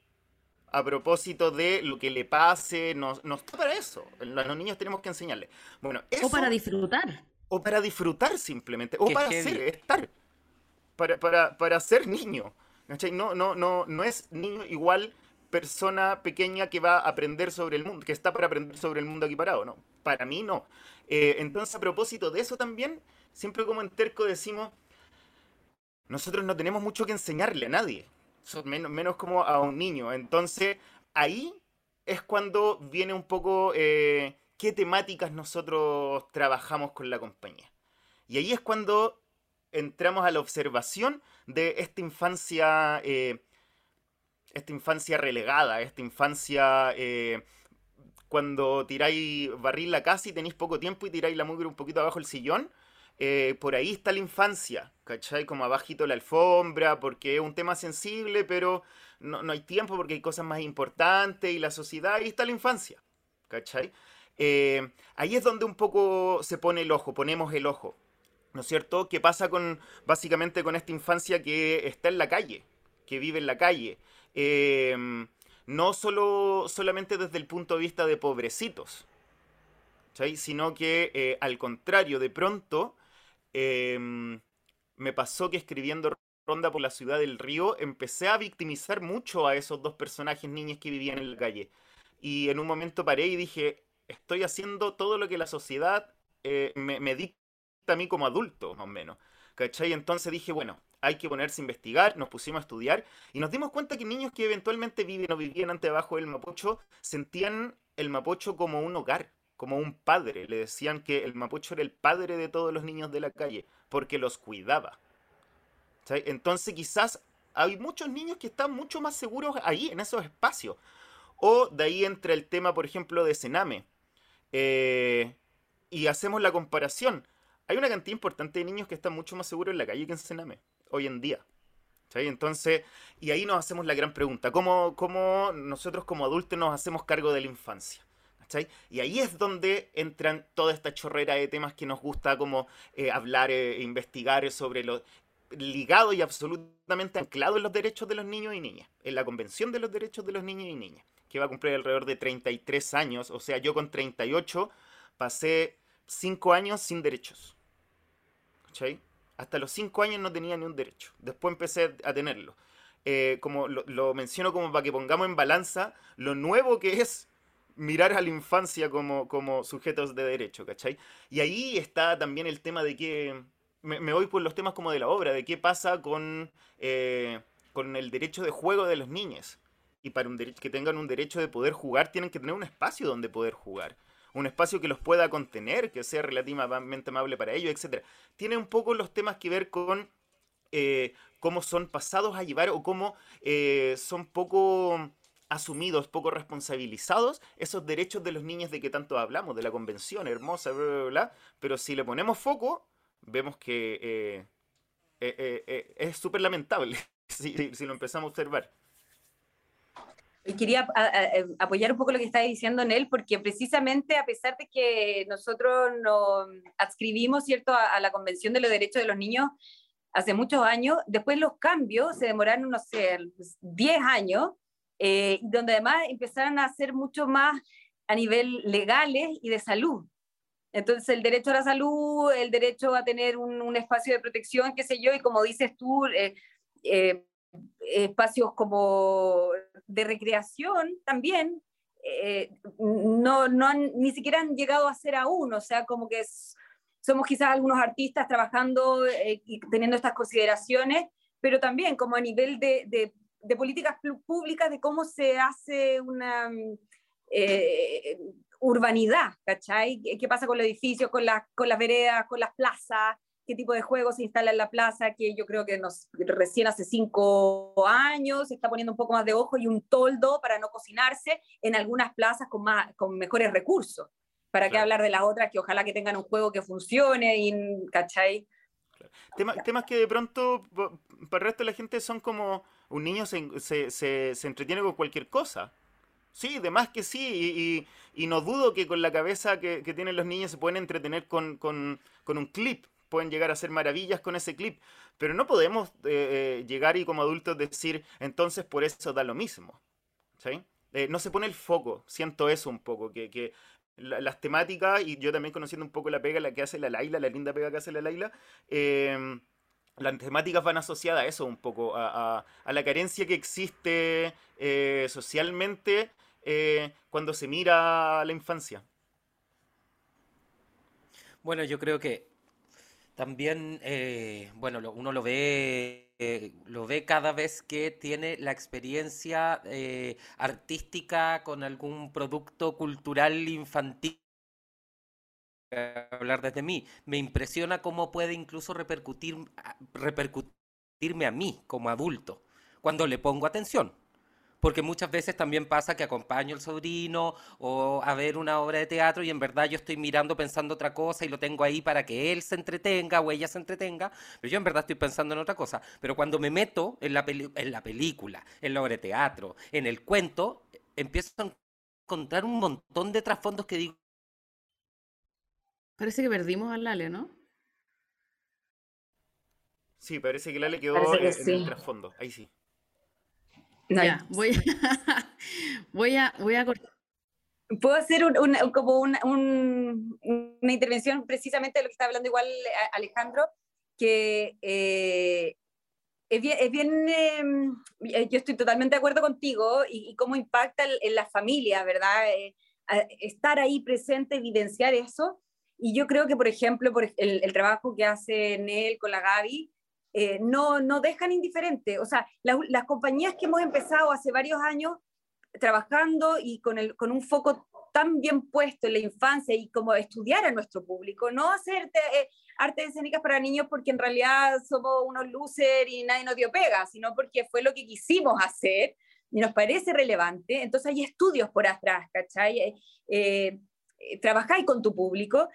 a propósito de lo que le pase, no, está para eso. Los niños tenemos que enseñarle. Bueno, o para disfrutar. O para disfrutar simplemente, o para ser, estar, para, para, para ser niño. ¿cachai? No, no, no, no es niño igual persona pequeña que va a aprender sobre el mundo, que está para aprender sobre el mundo aquí parado, ¿no? Para mí no. Eh, entonces, a propósito de eso también, siempre como en Terco decimos, nosotros no tenemos mucho que enseñarle a nadie, menos, menos como a un niño. Entonces, ahí es cuando viene un poco eh, qué temáticas nosotros trabajamos con la compañía. Y ahí es cuando entramos a la observación de esta infancia eh, esta infancia relegada, esta infancia eh, cuando tiráis, barril la casa y tenéis poco tiempo y tiráis la mugre un poquito abajo el sillón. Eh, por ahí está la infancia, ¿cachai? Como abajito la alfombra, porque es un tema sensible, pero no, hay tiempo porque hay cosas más importantes y la sociedad, ahí está la infancia, ¿cachai? Eh, ahí es donde un poco se pone el ojo, ponemos el ojo. ¿no es cierto? ¿Qué pasa con, básicamente con esta infancia que está en la calle, que vive en la calle? Em, no solo, solamente desde el punto de vista de pobrecitos, sino que eh, al contrario, de pronto em, me pasó que escribiendo Ronda por la ciudad del río empecé a victimizar mucho a esos dos personajes niños que vivían en la calle. Y en un momento paré y dije, estoy haciendo todo lo que la sociedad eh, me, me dicta a mí como adulto, más o menos. ¿Cachai? Entonces dije, bueno, hay que ponerse a investigar, nos pusimos a estudiar y nos dimos cuenta que niños que eventualmente viven o vivían antes abajo del Mapocho sentían el Mapocho como un hogar, como un padre. Le decían que el Mapocho era el padre de todos los niños de la calle porque los cuidaba. Entonces quizás hay muchos niños que están mucho más seguros ahí, en esos espacios. O de ahí entra el tema, por ejemplo, de Sename. Eh, y hacemos la comparación. Hay una cantidad importante de niños que están mucho más seguros en la calle que en Sename, hoy en día. Entonces, y ahí nos hacemos la gran pregunta, ¿cómo, ¿cómo, nosotros como adultos nos hacemos cargo de la infancia? Y ahí es donde entran toda esta chorrera de temas que nos gusta como eh, hablar e investigar sobre lo ligado y absolutamente anclado en los derechos de los niños y niñas, en la Convención de los Derechos de los Niños y Niñas, que va a cumplir alrededor de 33 años, o sea, yo con 38 pasé 5 años sin derechos. Hasta los 5 años no tenía ni un derecho. Después empecé a tenerlo. Eh, como lo, menciono como para que pongamos en balanza lo nuevo que es mirar a la infancia como, como sujetos de derecho, ¿cachai? Y ahí está también el tema de que me, voy por los temas como de la obra, de qué pasa con, eh, con el derecho de juego de los niños. Y para que tengan un derecho de poder jugar, tienen que tener un espacio donde poder jugar un espacio que los pueda contener, que sea relativamente amable para ellos, etc. Tiene un poco los temas que ver con eh, cómo son pasados a llevar o cómo eh, son poco asumidos, poco responsabilizados esos derechos de los niños de que tanto hablamos, de la convención hermosa, bla, bla, bla, pero si le ponemos foco, vemos que eh, es súper lamentable si, si lo empezamos a observar quería apoyar un poco lo que está diciendo en él, porque precisamente a pesar de que nosotros nos adscribimos ¿cierto? A, la Convención de los Derechos de los Niños hace muchos años, después los cambios se demoraron, no sé, 10 años, eh, donde además empezaron a ser mucho más a nivel legales y de salud. Entonces, el derecho a la salud, el derecho a tener un, espacio de protección, qué sé yo, y como dices tú, eh, eh, espacios como de recreación también, eh, no, no ni siquiera han llegado a ser aún, o sea, como que somos quizás algunos artistas trabajando eh, y teniendo estas consideraciones, pero también como a nivel de, de, políticas públicas, de cómo se hace una eh, urbanidad, ¿cachai? ¿Qué pasa con los edificios, con, con las veredas, con las plazas? Qué tipo de juegos se instala en la plaza, que yo creo que nos, recién hace cinco años se está poniendo un poco más de ojo y un toldo para no cocinarse en algunas plazas con, más, con mejores recursos. ¿Para qué hablar de las otras que ojalá que tengan un juego que funcione y, ¿cachai? temas que de pronto para el resto de la gente son como un niño se, se, se, entretiene con cualquier cosa. Sí, de más que sí, y, y, no dudo que con la cabeza que, que, tienen los niños se pueden entretener con, con, con un clip, pueden llegar a hacer maravillas con ese clip, pero no podemos eh, eh, llegar y como adultos decir, entonces por eso da lo mismo. ¿sí? Eh, no se pone el foco, siento eso un poco, que, las temáticas, y yo también conociendo un poco la pega la que hace la Laila, la linda pega que hace la Laila, em, las temáticas van asociadas a eso un poco, a, a la carencia que existe socialmente cuando se mira a la infancia. Bueno, yo creo que también, eh, bueno, uno lo ve, eh, lo ve cada vez que tiene la experiencia eh, artística con algún producto cultural infantil. Hablar desde mí, me impresiona cómo puede incluso repercutir, repercutirme a mí como adulto cuando le pongo atención porque muchas veces también pasa que acompaño al sobrino o a ver una obra de teatro y en verdad yo estoy mirando pensando otra cosa y lo tengo ahí para que él se entretenga o ella se entretenga, pero yo en verdad estoy pensando en otra cosa. Pero cuando me meto en la, en la película, en la obra de teatro, en el cuento, empiezo a encontrar un montón de trasfondos que digo. Parece que perdimos al Lale, ¿no? Sí, parece que la le quedó en, el trasfondo. Ahí sí. Ya, voy a, voy a, voy a cortar. Puedo hacer un, como una, una intervención precisamente de lo que está hablando igual eh, Alejandro, que eh, es bien, es bien em, eh, yo estoy totalmente de acuerdo contigo y, cómo impacta en, la familia, ¿verdad? estar ahí presente, evidenciar eso. Y yo creo que, por ejemplo, por el, el trabajo que hace Nel con la Gaby, eh, no, no dejan indiferente. O sea, las compañías que hemos empezado hace varios años trabajando y con, el, con un foco tan bien puesto en la infancia y como estudiar a nuestro público, no hacer eh, artes escénicas para niños porque en realidad somos unos losers y nadie nos dio pega, sino porque fue lo que quisimos hacer y nos parece relevante. Entonces hay estudios por atrás, ¿cachai? Eh, eh, trabajáis con tu público,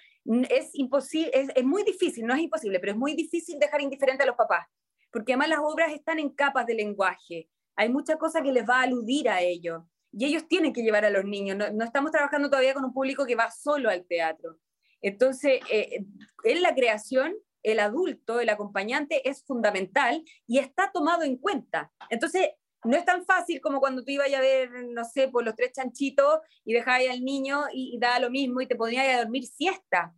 es, imposible, es, muy difícil, no es imposible, pero es muy difícil dejar indiferente a los papás, porque además las obras están en capas de lenguaje, hay mucha cosa que les va a aludir a ellos, y ellos tienen que llevar a los niños, no, estamos trabajando todavía con un público que va solo al teatro. Entonces, eh, en la creación, el adulto, el acompañante es fundamental y está tomado en cuenta. Entonces, no es tan fácil como cuando tú ibas a ver, no sé, por los tres chanchitos y dejabas al niño y, da lo mismo y te podías ir a dormir siesta.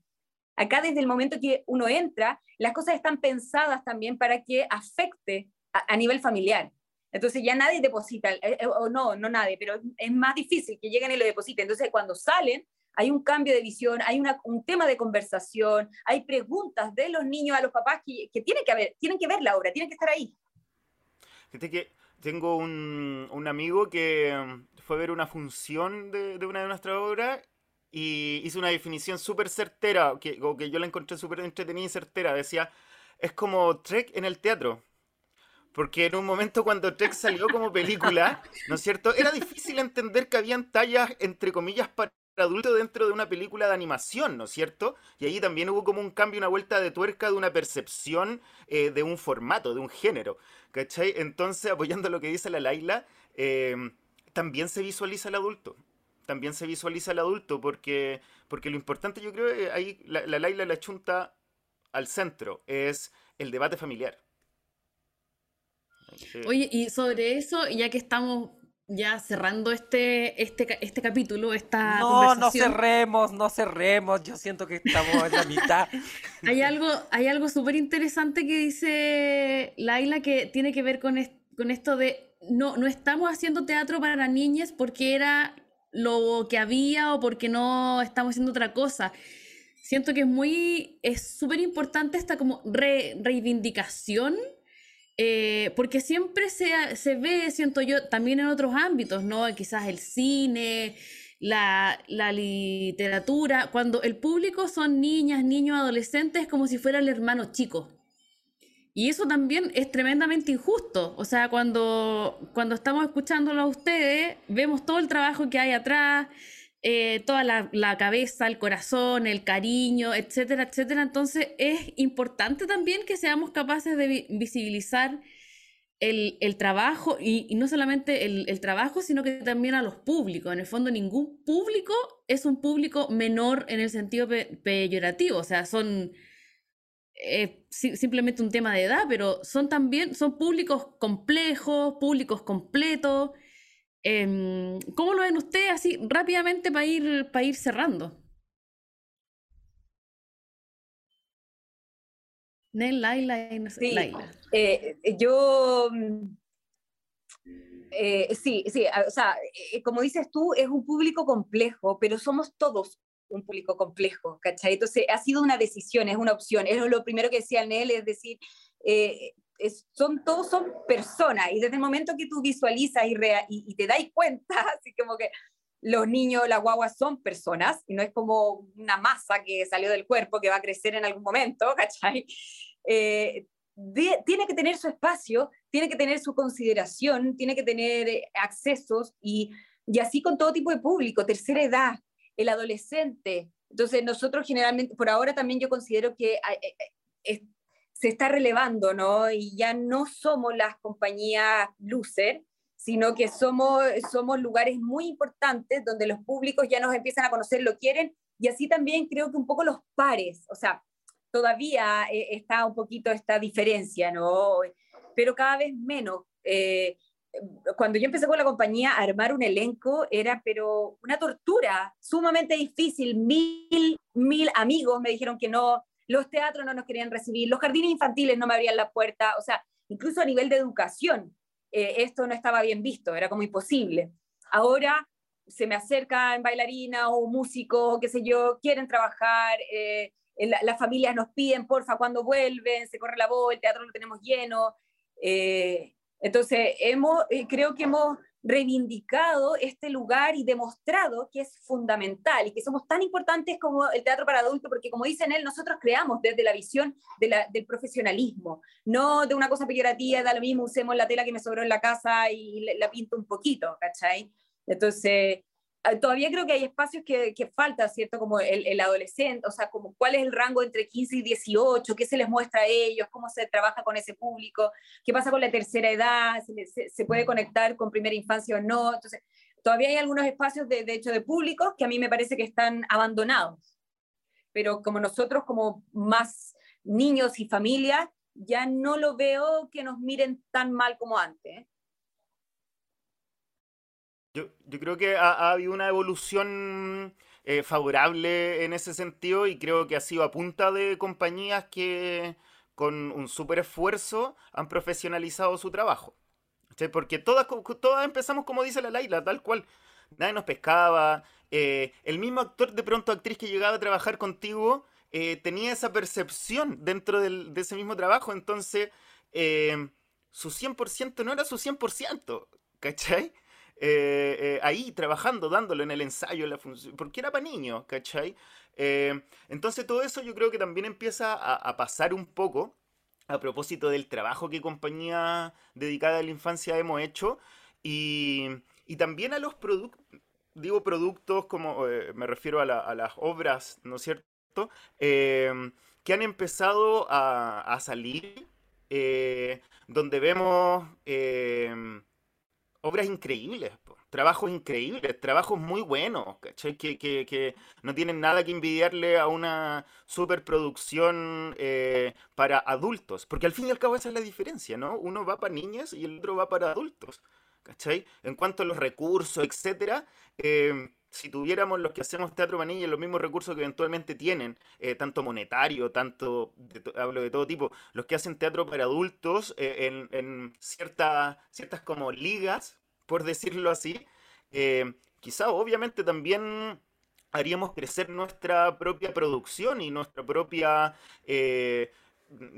Acá desde el momento que uno entra, las cosas están pensadas también para que afecte a, nivel familiar. Entonces ya nadie deposita, eh, eh, o no, no nadie, pero es más difícil que lleguen y lo depositen. Entonces cuando salen, hay un cambio de visión, hay un tema de conversación, hay preguntas de los niños a los papás que, tienen, que haber, tienen que ver la obra, tienen que estar ahí. Fíjate que tengo un, un amigo que mm, fue a ver una función de, de una de nuestras obras y hizo una definición súper certera, que, que yo la encontré súper entretenida y certera. Decía, es como Trek en el teatro. Porque en un momento cuando Trek salió como película, ¿no es cierto? Era difícil entender que habían tallas, entre comillas, para adulto dentro de una película de animación, ¿no es cierto? Y allí también hubo como un cambio, una vuelta de tuerca de una percepción eh, de un formato, de un género, ¿cachai? Entonces, apoyando lo que dice la Laila, em, también se visualiza el adulto. También se visualiza el adulto porque, porque lo importante yo creo que ahí la, la Laila la chunta al centro, es el debate familiar. Oye, y sobre eso, ya que estamos ya cerrando este, este, este capítulo, esta no, No, cerremos, no cerremos, yo siento que estamos en la mitad. hay algo, hay algo súper interesante que dice Laila que tiene que ver con, con esto de no, no estamos haciendo teatro para niñas porque era lo que había o porque no estamos haciendo otra cosa. Siento que es muy, es súper importante esta como reivindicación eh, porque siempre se, se, ve, siento yo, también en otros ámbitos, ¿no? Quizás el cine, la, la, literatura, cuando el público son niñas, niños, adolescentes, como si fuera el hermano chico. Y eso también es tremendamente injusto. O sea, cuando, cuando estamos escuchándolo a ustedes, vemos todo el trabajo que hay atrás, eh, toda la, cabeza, el corazón, el cariño, etcétera, etcétera. Entonces es importante también que seamos capaces de visibilizar el, trabajo y, no solamente el, trabajo, sino que también a los públicos. En el fondo, ningún público es un público menor en el sentido peyorativo, o sea, son eh, simplemente un tema de edad, pero son también, son públicos complejos, públicos completos Em, ¿Cómo lo ven ustedes así rápidamente para ir, para ir cerrando? Nel, Laila y Laila. Eh, yo eh, sí, sí, o sea, eh, como dices tú, es un público complejo, pero somos todos un público complejo, ¿cachai? Entonces ha sido una decisión, es una opción. Es lo primero que decía Nel, es decir, son, todos son personas y desde el momento que tú visualizas y, y, te das cuenta, así como que los niños, las guaguas son personas y no es como una masa que salió del cuerpo que va a crecer en algún momento, ¿cachai? Eh, tiene que tener su espacio, tiene que tener su consideración, tiene que tener eh, accesos y, y así con todo tipo de público, tercera edad, el adolescente. Entonces nosotros generalmente, por ahora también yo considero que eh, se está relevando, ¿no? Y ya no somos las compañías loser, sino que somos, somos lugares muy importantes donde los públicos ya nos empiezan a conocer, lo quieren, y así también creo que un poco los pares, o sea, todavía eh, está un poquito esta diferencia, ¿no? Pero cada vez menos. Eh, cuando yo empecé con la compañía, armar un elenco era pero una tortura, sumamente difícil. Mil, mil amigos me dijeron que no, los teatros no nos querían recibir, los jardines infantiles no me abrían la puerta, o sea, incluso a nivel de educación, eh, esto no estaba bien visto, era como imposible. Ahora se me acercan bailarinas o músicos, qué sé yo, quieren trabajar, eh, las familias nos piden, porfa, cuando vuelven, se corre la voz, el teatro lo tenemos lleno. Eh, entonces, hemos, eh, creo que hemos reivindicado este lugar y demostrado que es fundamental y que somos tan importantes como el teatro para adultos, porque como dicen él, nosotros creamos desde la visión del profesionalismo, no de una cosa peyorativa, da lo mismo, usemos la tela que me sobró en la casa y la, la pinto un poquito, ¿cachai? Entonces, todavía creo que hay espacios que, que falta, ¿cierto? Como el, el, adolescente, o sea, como cuál es el rango entre 15 y 18, qué se les muestra a ellos, cómo se trabaja con ese público, qué pasa con la tercera edad, se, se puede conectar con primera infancia o no. Entonces, todavía hay algunos espacios, de, de hecho, de públicos que a mí me parece que están abandonados. Pero como nosotros, como más niños y familias, ya no lo veo que nos miren tan mal como antes. Yo, creo que ha, habido una evolución eh, favorable en ese sentido y creo que ha sido a punta de compañías que con un súper esfuerzo han profesionalizado su trabajo. Porque todas, todas empezamos como dice la Laila, tal cual. Nadie nos pescaba. Eh, el mismo actor, de pronto actriz que llegaba a trabajar contigo, eh, tenía esa percepción dentro de ese mismo trabajo. Entonces, su 100% no era su 100%. ¿Cachai? Eh, eh, ahí trabajando, dándolo en el ensayo, en la función, porque era para niños, ¿cachai? Eh, entonces todo eso yo creo que también empieza a, pasar un poco a propósito del trabajo que compañía dedicada a la infancia hemos hecho y, y también a los productos, digo productos como me refiero a, las obras, ¿no es cierto? que han empezado a, a salir, donde vemos obras increíbles, trabajos increíbles, trabajos muy buenos, ¿cachai? Que, que, no tienen nada que envidiarle a una superproducción eh, para adultos, porque al fin y al cabo esa es la diferencia, ¿no? Uno va para niñas y el otro va para adultos, ¿cachai? En cuanto a los recursos, etcétera, eh, si tuviéramos los que hacemos teatro vanilla los mismos recursos que eventualmente tienen, eh, tanto monetario, tanto, hablo de todo tipo, los que hacen teatro para adultos eh, en, ciertas como ligas, por decirlo así, eh, quizá obviamente también haríamos crecer nuestra propia producción y nuestra propia,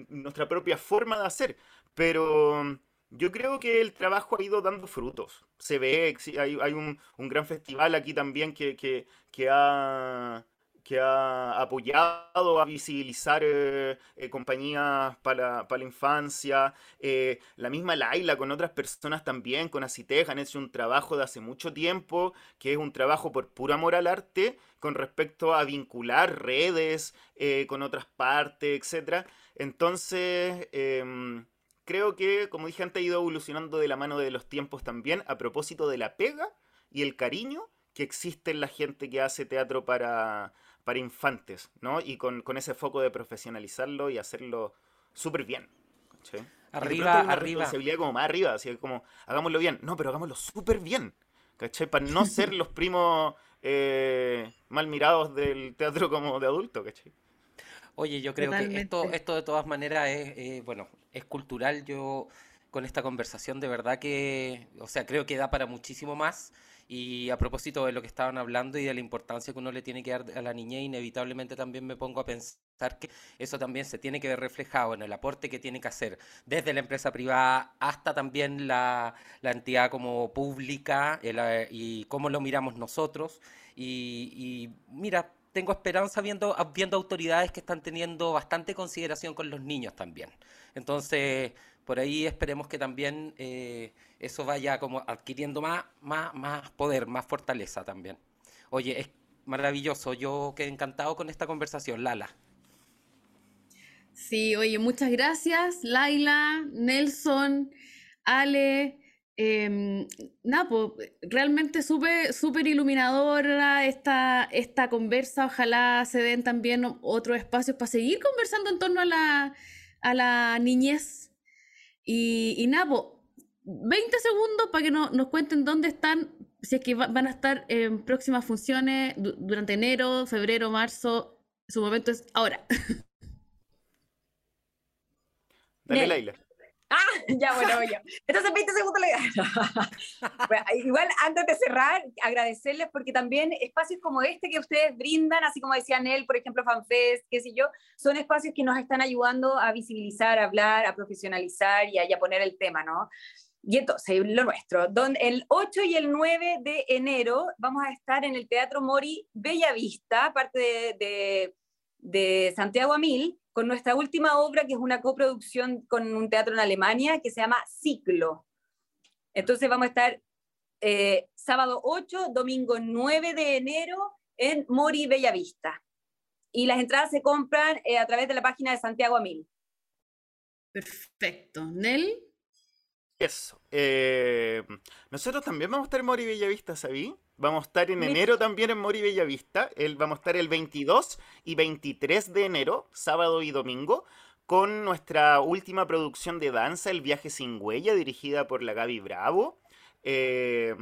nuestra propia forma de hacer, pero yo creo que el trabajo ha ido dando frutos. Se ve, hay, hay un, un, gran festival aquí también que, que, que, ha, que ha apoyado a visibilizar eh, eh, compañías para, para, la infancia. Eh, la misma Laila con otras personas también, con Acitej, han hecho un trabajo de hace mucho tiempo, que es un trabajo por puro amor al arte, con respecto a vincular redes con otras partes, etc. Entonces em, creo que, como dije antes, ha ido evolucionando de la mano de los tiempos también a propósito de la pega y el cariño que existe en la gente que hace teatro para, para infantes, ¿no? Y con, ese foco de profesionalizarlo y hacerlo súper bien. Arriba, una arriba. responsabilidad como más arriba, así como, hagámoslo bien. No, pero hagámoslo súper bien, ¿cachai? Para no ser los primos eh, mal mirados del teatro como de adulto, ¿cachai? Oye, yo creo que esto, esto de todas maneras es, eh, bueno, es cultural. Yo con esta conversación de verdad que, o sea, creo que da para muchísimo más. Y a propósito de lo que estaban hablando y de la importancia que uno le tiene que dar a la niñez, inevitablemente también me pongo a pensar que eso también se tiene que ver reflejado en el aporte que tiene que hacer desde la empresa privada hasta también la, entidad como pública eh, y cómo lo miramos nosotros. Y, y mira, tengo esperanza viendo, viendo autoridades que están teniendo bastante consideración con los niños también. Entonces, por ahí esperemos que también eh, eso vaya como adquiriendo más, más, más poder, más fortaleza también. Oye, es maravilloso. Yo quedé encantado con esta conversación, Lala. Sí, oye, muchas gracias, Laila, Nelson, Ale. Em, nada, pues realmente súper super iluminadora esta, esta conversa. Ojalá se den también otros espacios para seguir conversando en torno a la, a la niñez. Y, y nada, pues, 20 segundos para que nos cuenten dónde están, si es que van a estar en próximas funciones durante enero, febrero, marzo. Su momento es ahora. Dale, Laila. Ah, ya, bueno, yo. Entonces, 20 segundos le Igual, antes de cerrar, agradecerles porque también espacios como este que ustedes brindan, así como decía Nel, por ejemplo, FanFest, qué sé yo, son espacios que nos están ayudando a visibilizar, a hablar, a profesionalizar y a, poner el tema, ¿no? Y entonces, lo nuestro, don, el 8 y el 9 de enero vamos a estar en el Teatro Mori Bellavista, parte de, de, de Santiago Amil, con nuestra última obra, que es una coproducción con un teatro en Alemania, que se llama Ciclo. Entonces vamos a estar eh, sábado 8, domingo 9 de enero en Mori Bellavista. Y las entradas se compran eh, a través de la página de Santiago Amil. Perfecto. Nel. Eso. Eh, nosotros también vamos a estar en Mori Bellavista, ¿sabí? Vamos a estar en enero también en Mori Bellavista. El, vamos a estar el 22 y 23 de enero, sábado y domingo, con nuestra última producción de danza, El viaje sin huella, dirigida por la Gaby Bravo. Eh,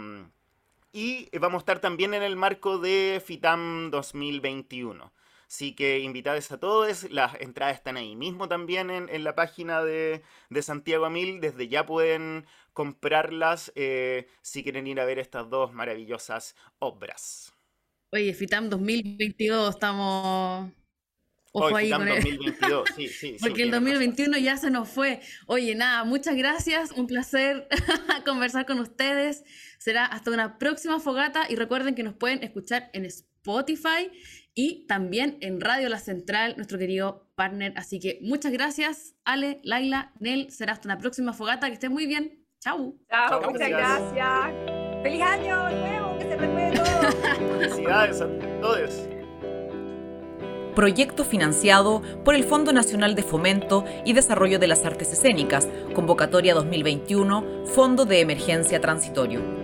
y vamos a estar también en el marco de FITAM 2021. Así que invitados a todos, las entradas están ahí mismo también en, la página de, Santiago Amil, desde ya pueden comprarlas eh, si quieren ir a ver estas dos maravillosas obras. Oye, FITAM 2022, estamos... Ojo ahí con 2022, sí, sí. Porque el 2021 ya se nos fue. Oye, nada, muchas gracias, un placer conversar con ustedes. Será hasta una próxima fogata y recuerden que nos pueden escuchar en Spotify y también en Radio La Central, nuestro querido partner. Así que muchas gracias, Ale, Laila, Nel. Será hasta la próxima fogata. Que estén muy bien. Chau. Chao, muchas gracias. ¡Feliz año nuevo! ¡Que se recuerde todo! Felicidades a todos. Proyecto financiado por el Fondo Nacional de Fomento y Desarrollo de las Artes Escénicas, convocatoria 2021, Fondo de Emergencia Transitorio.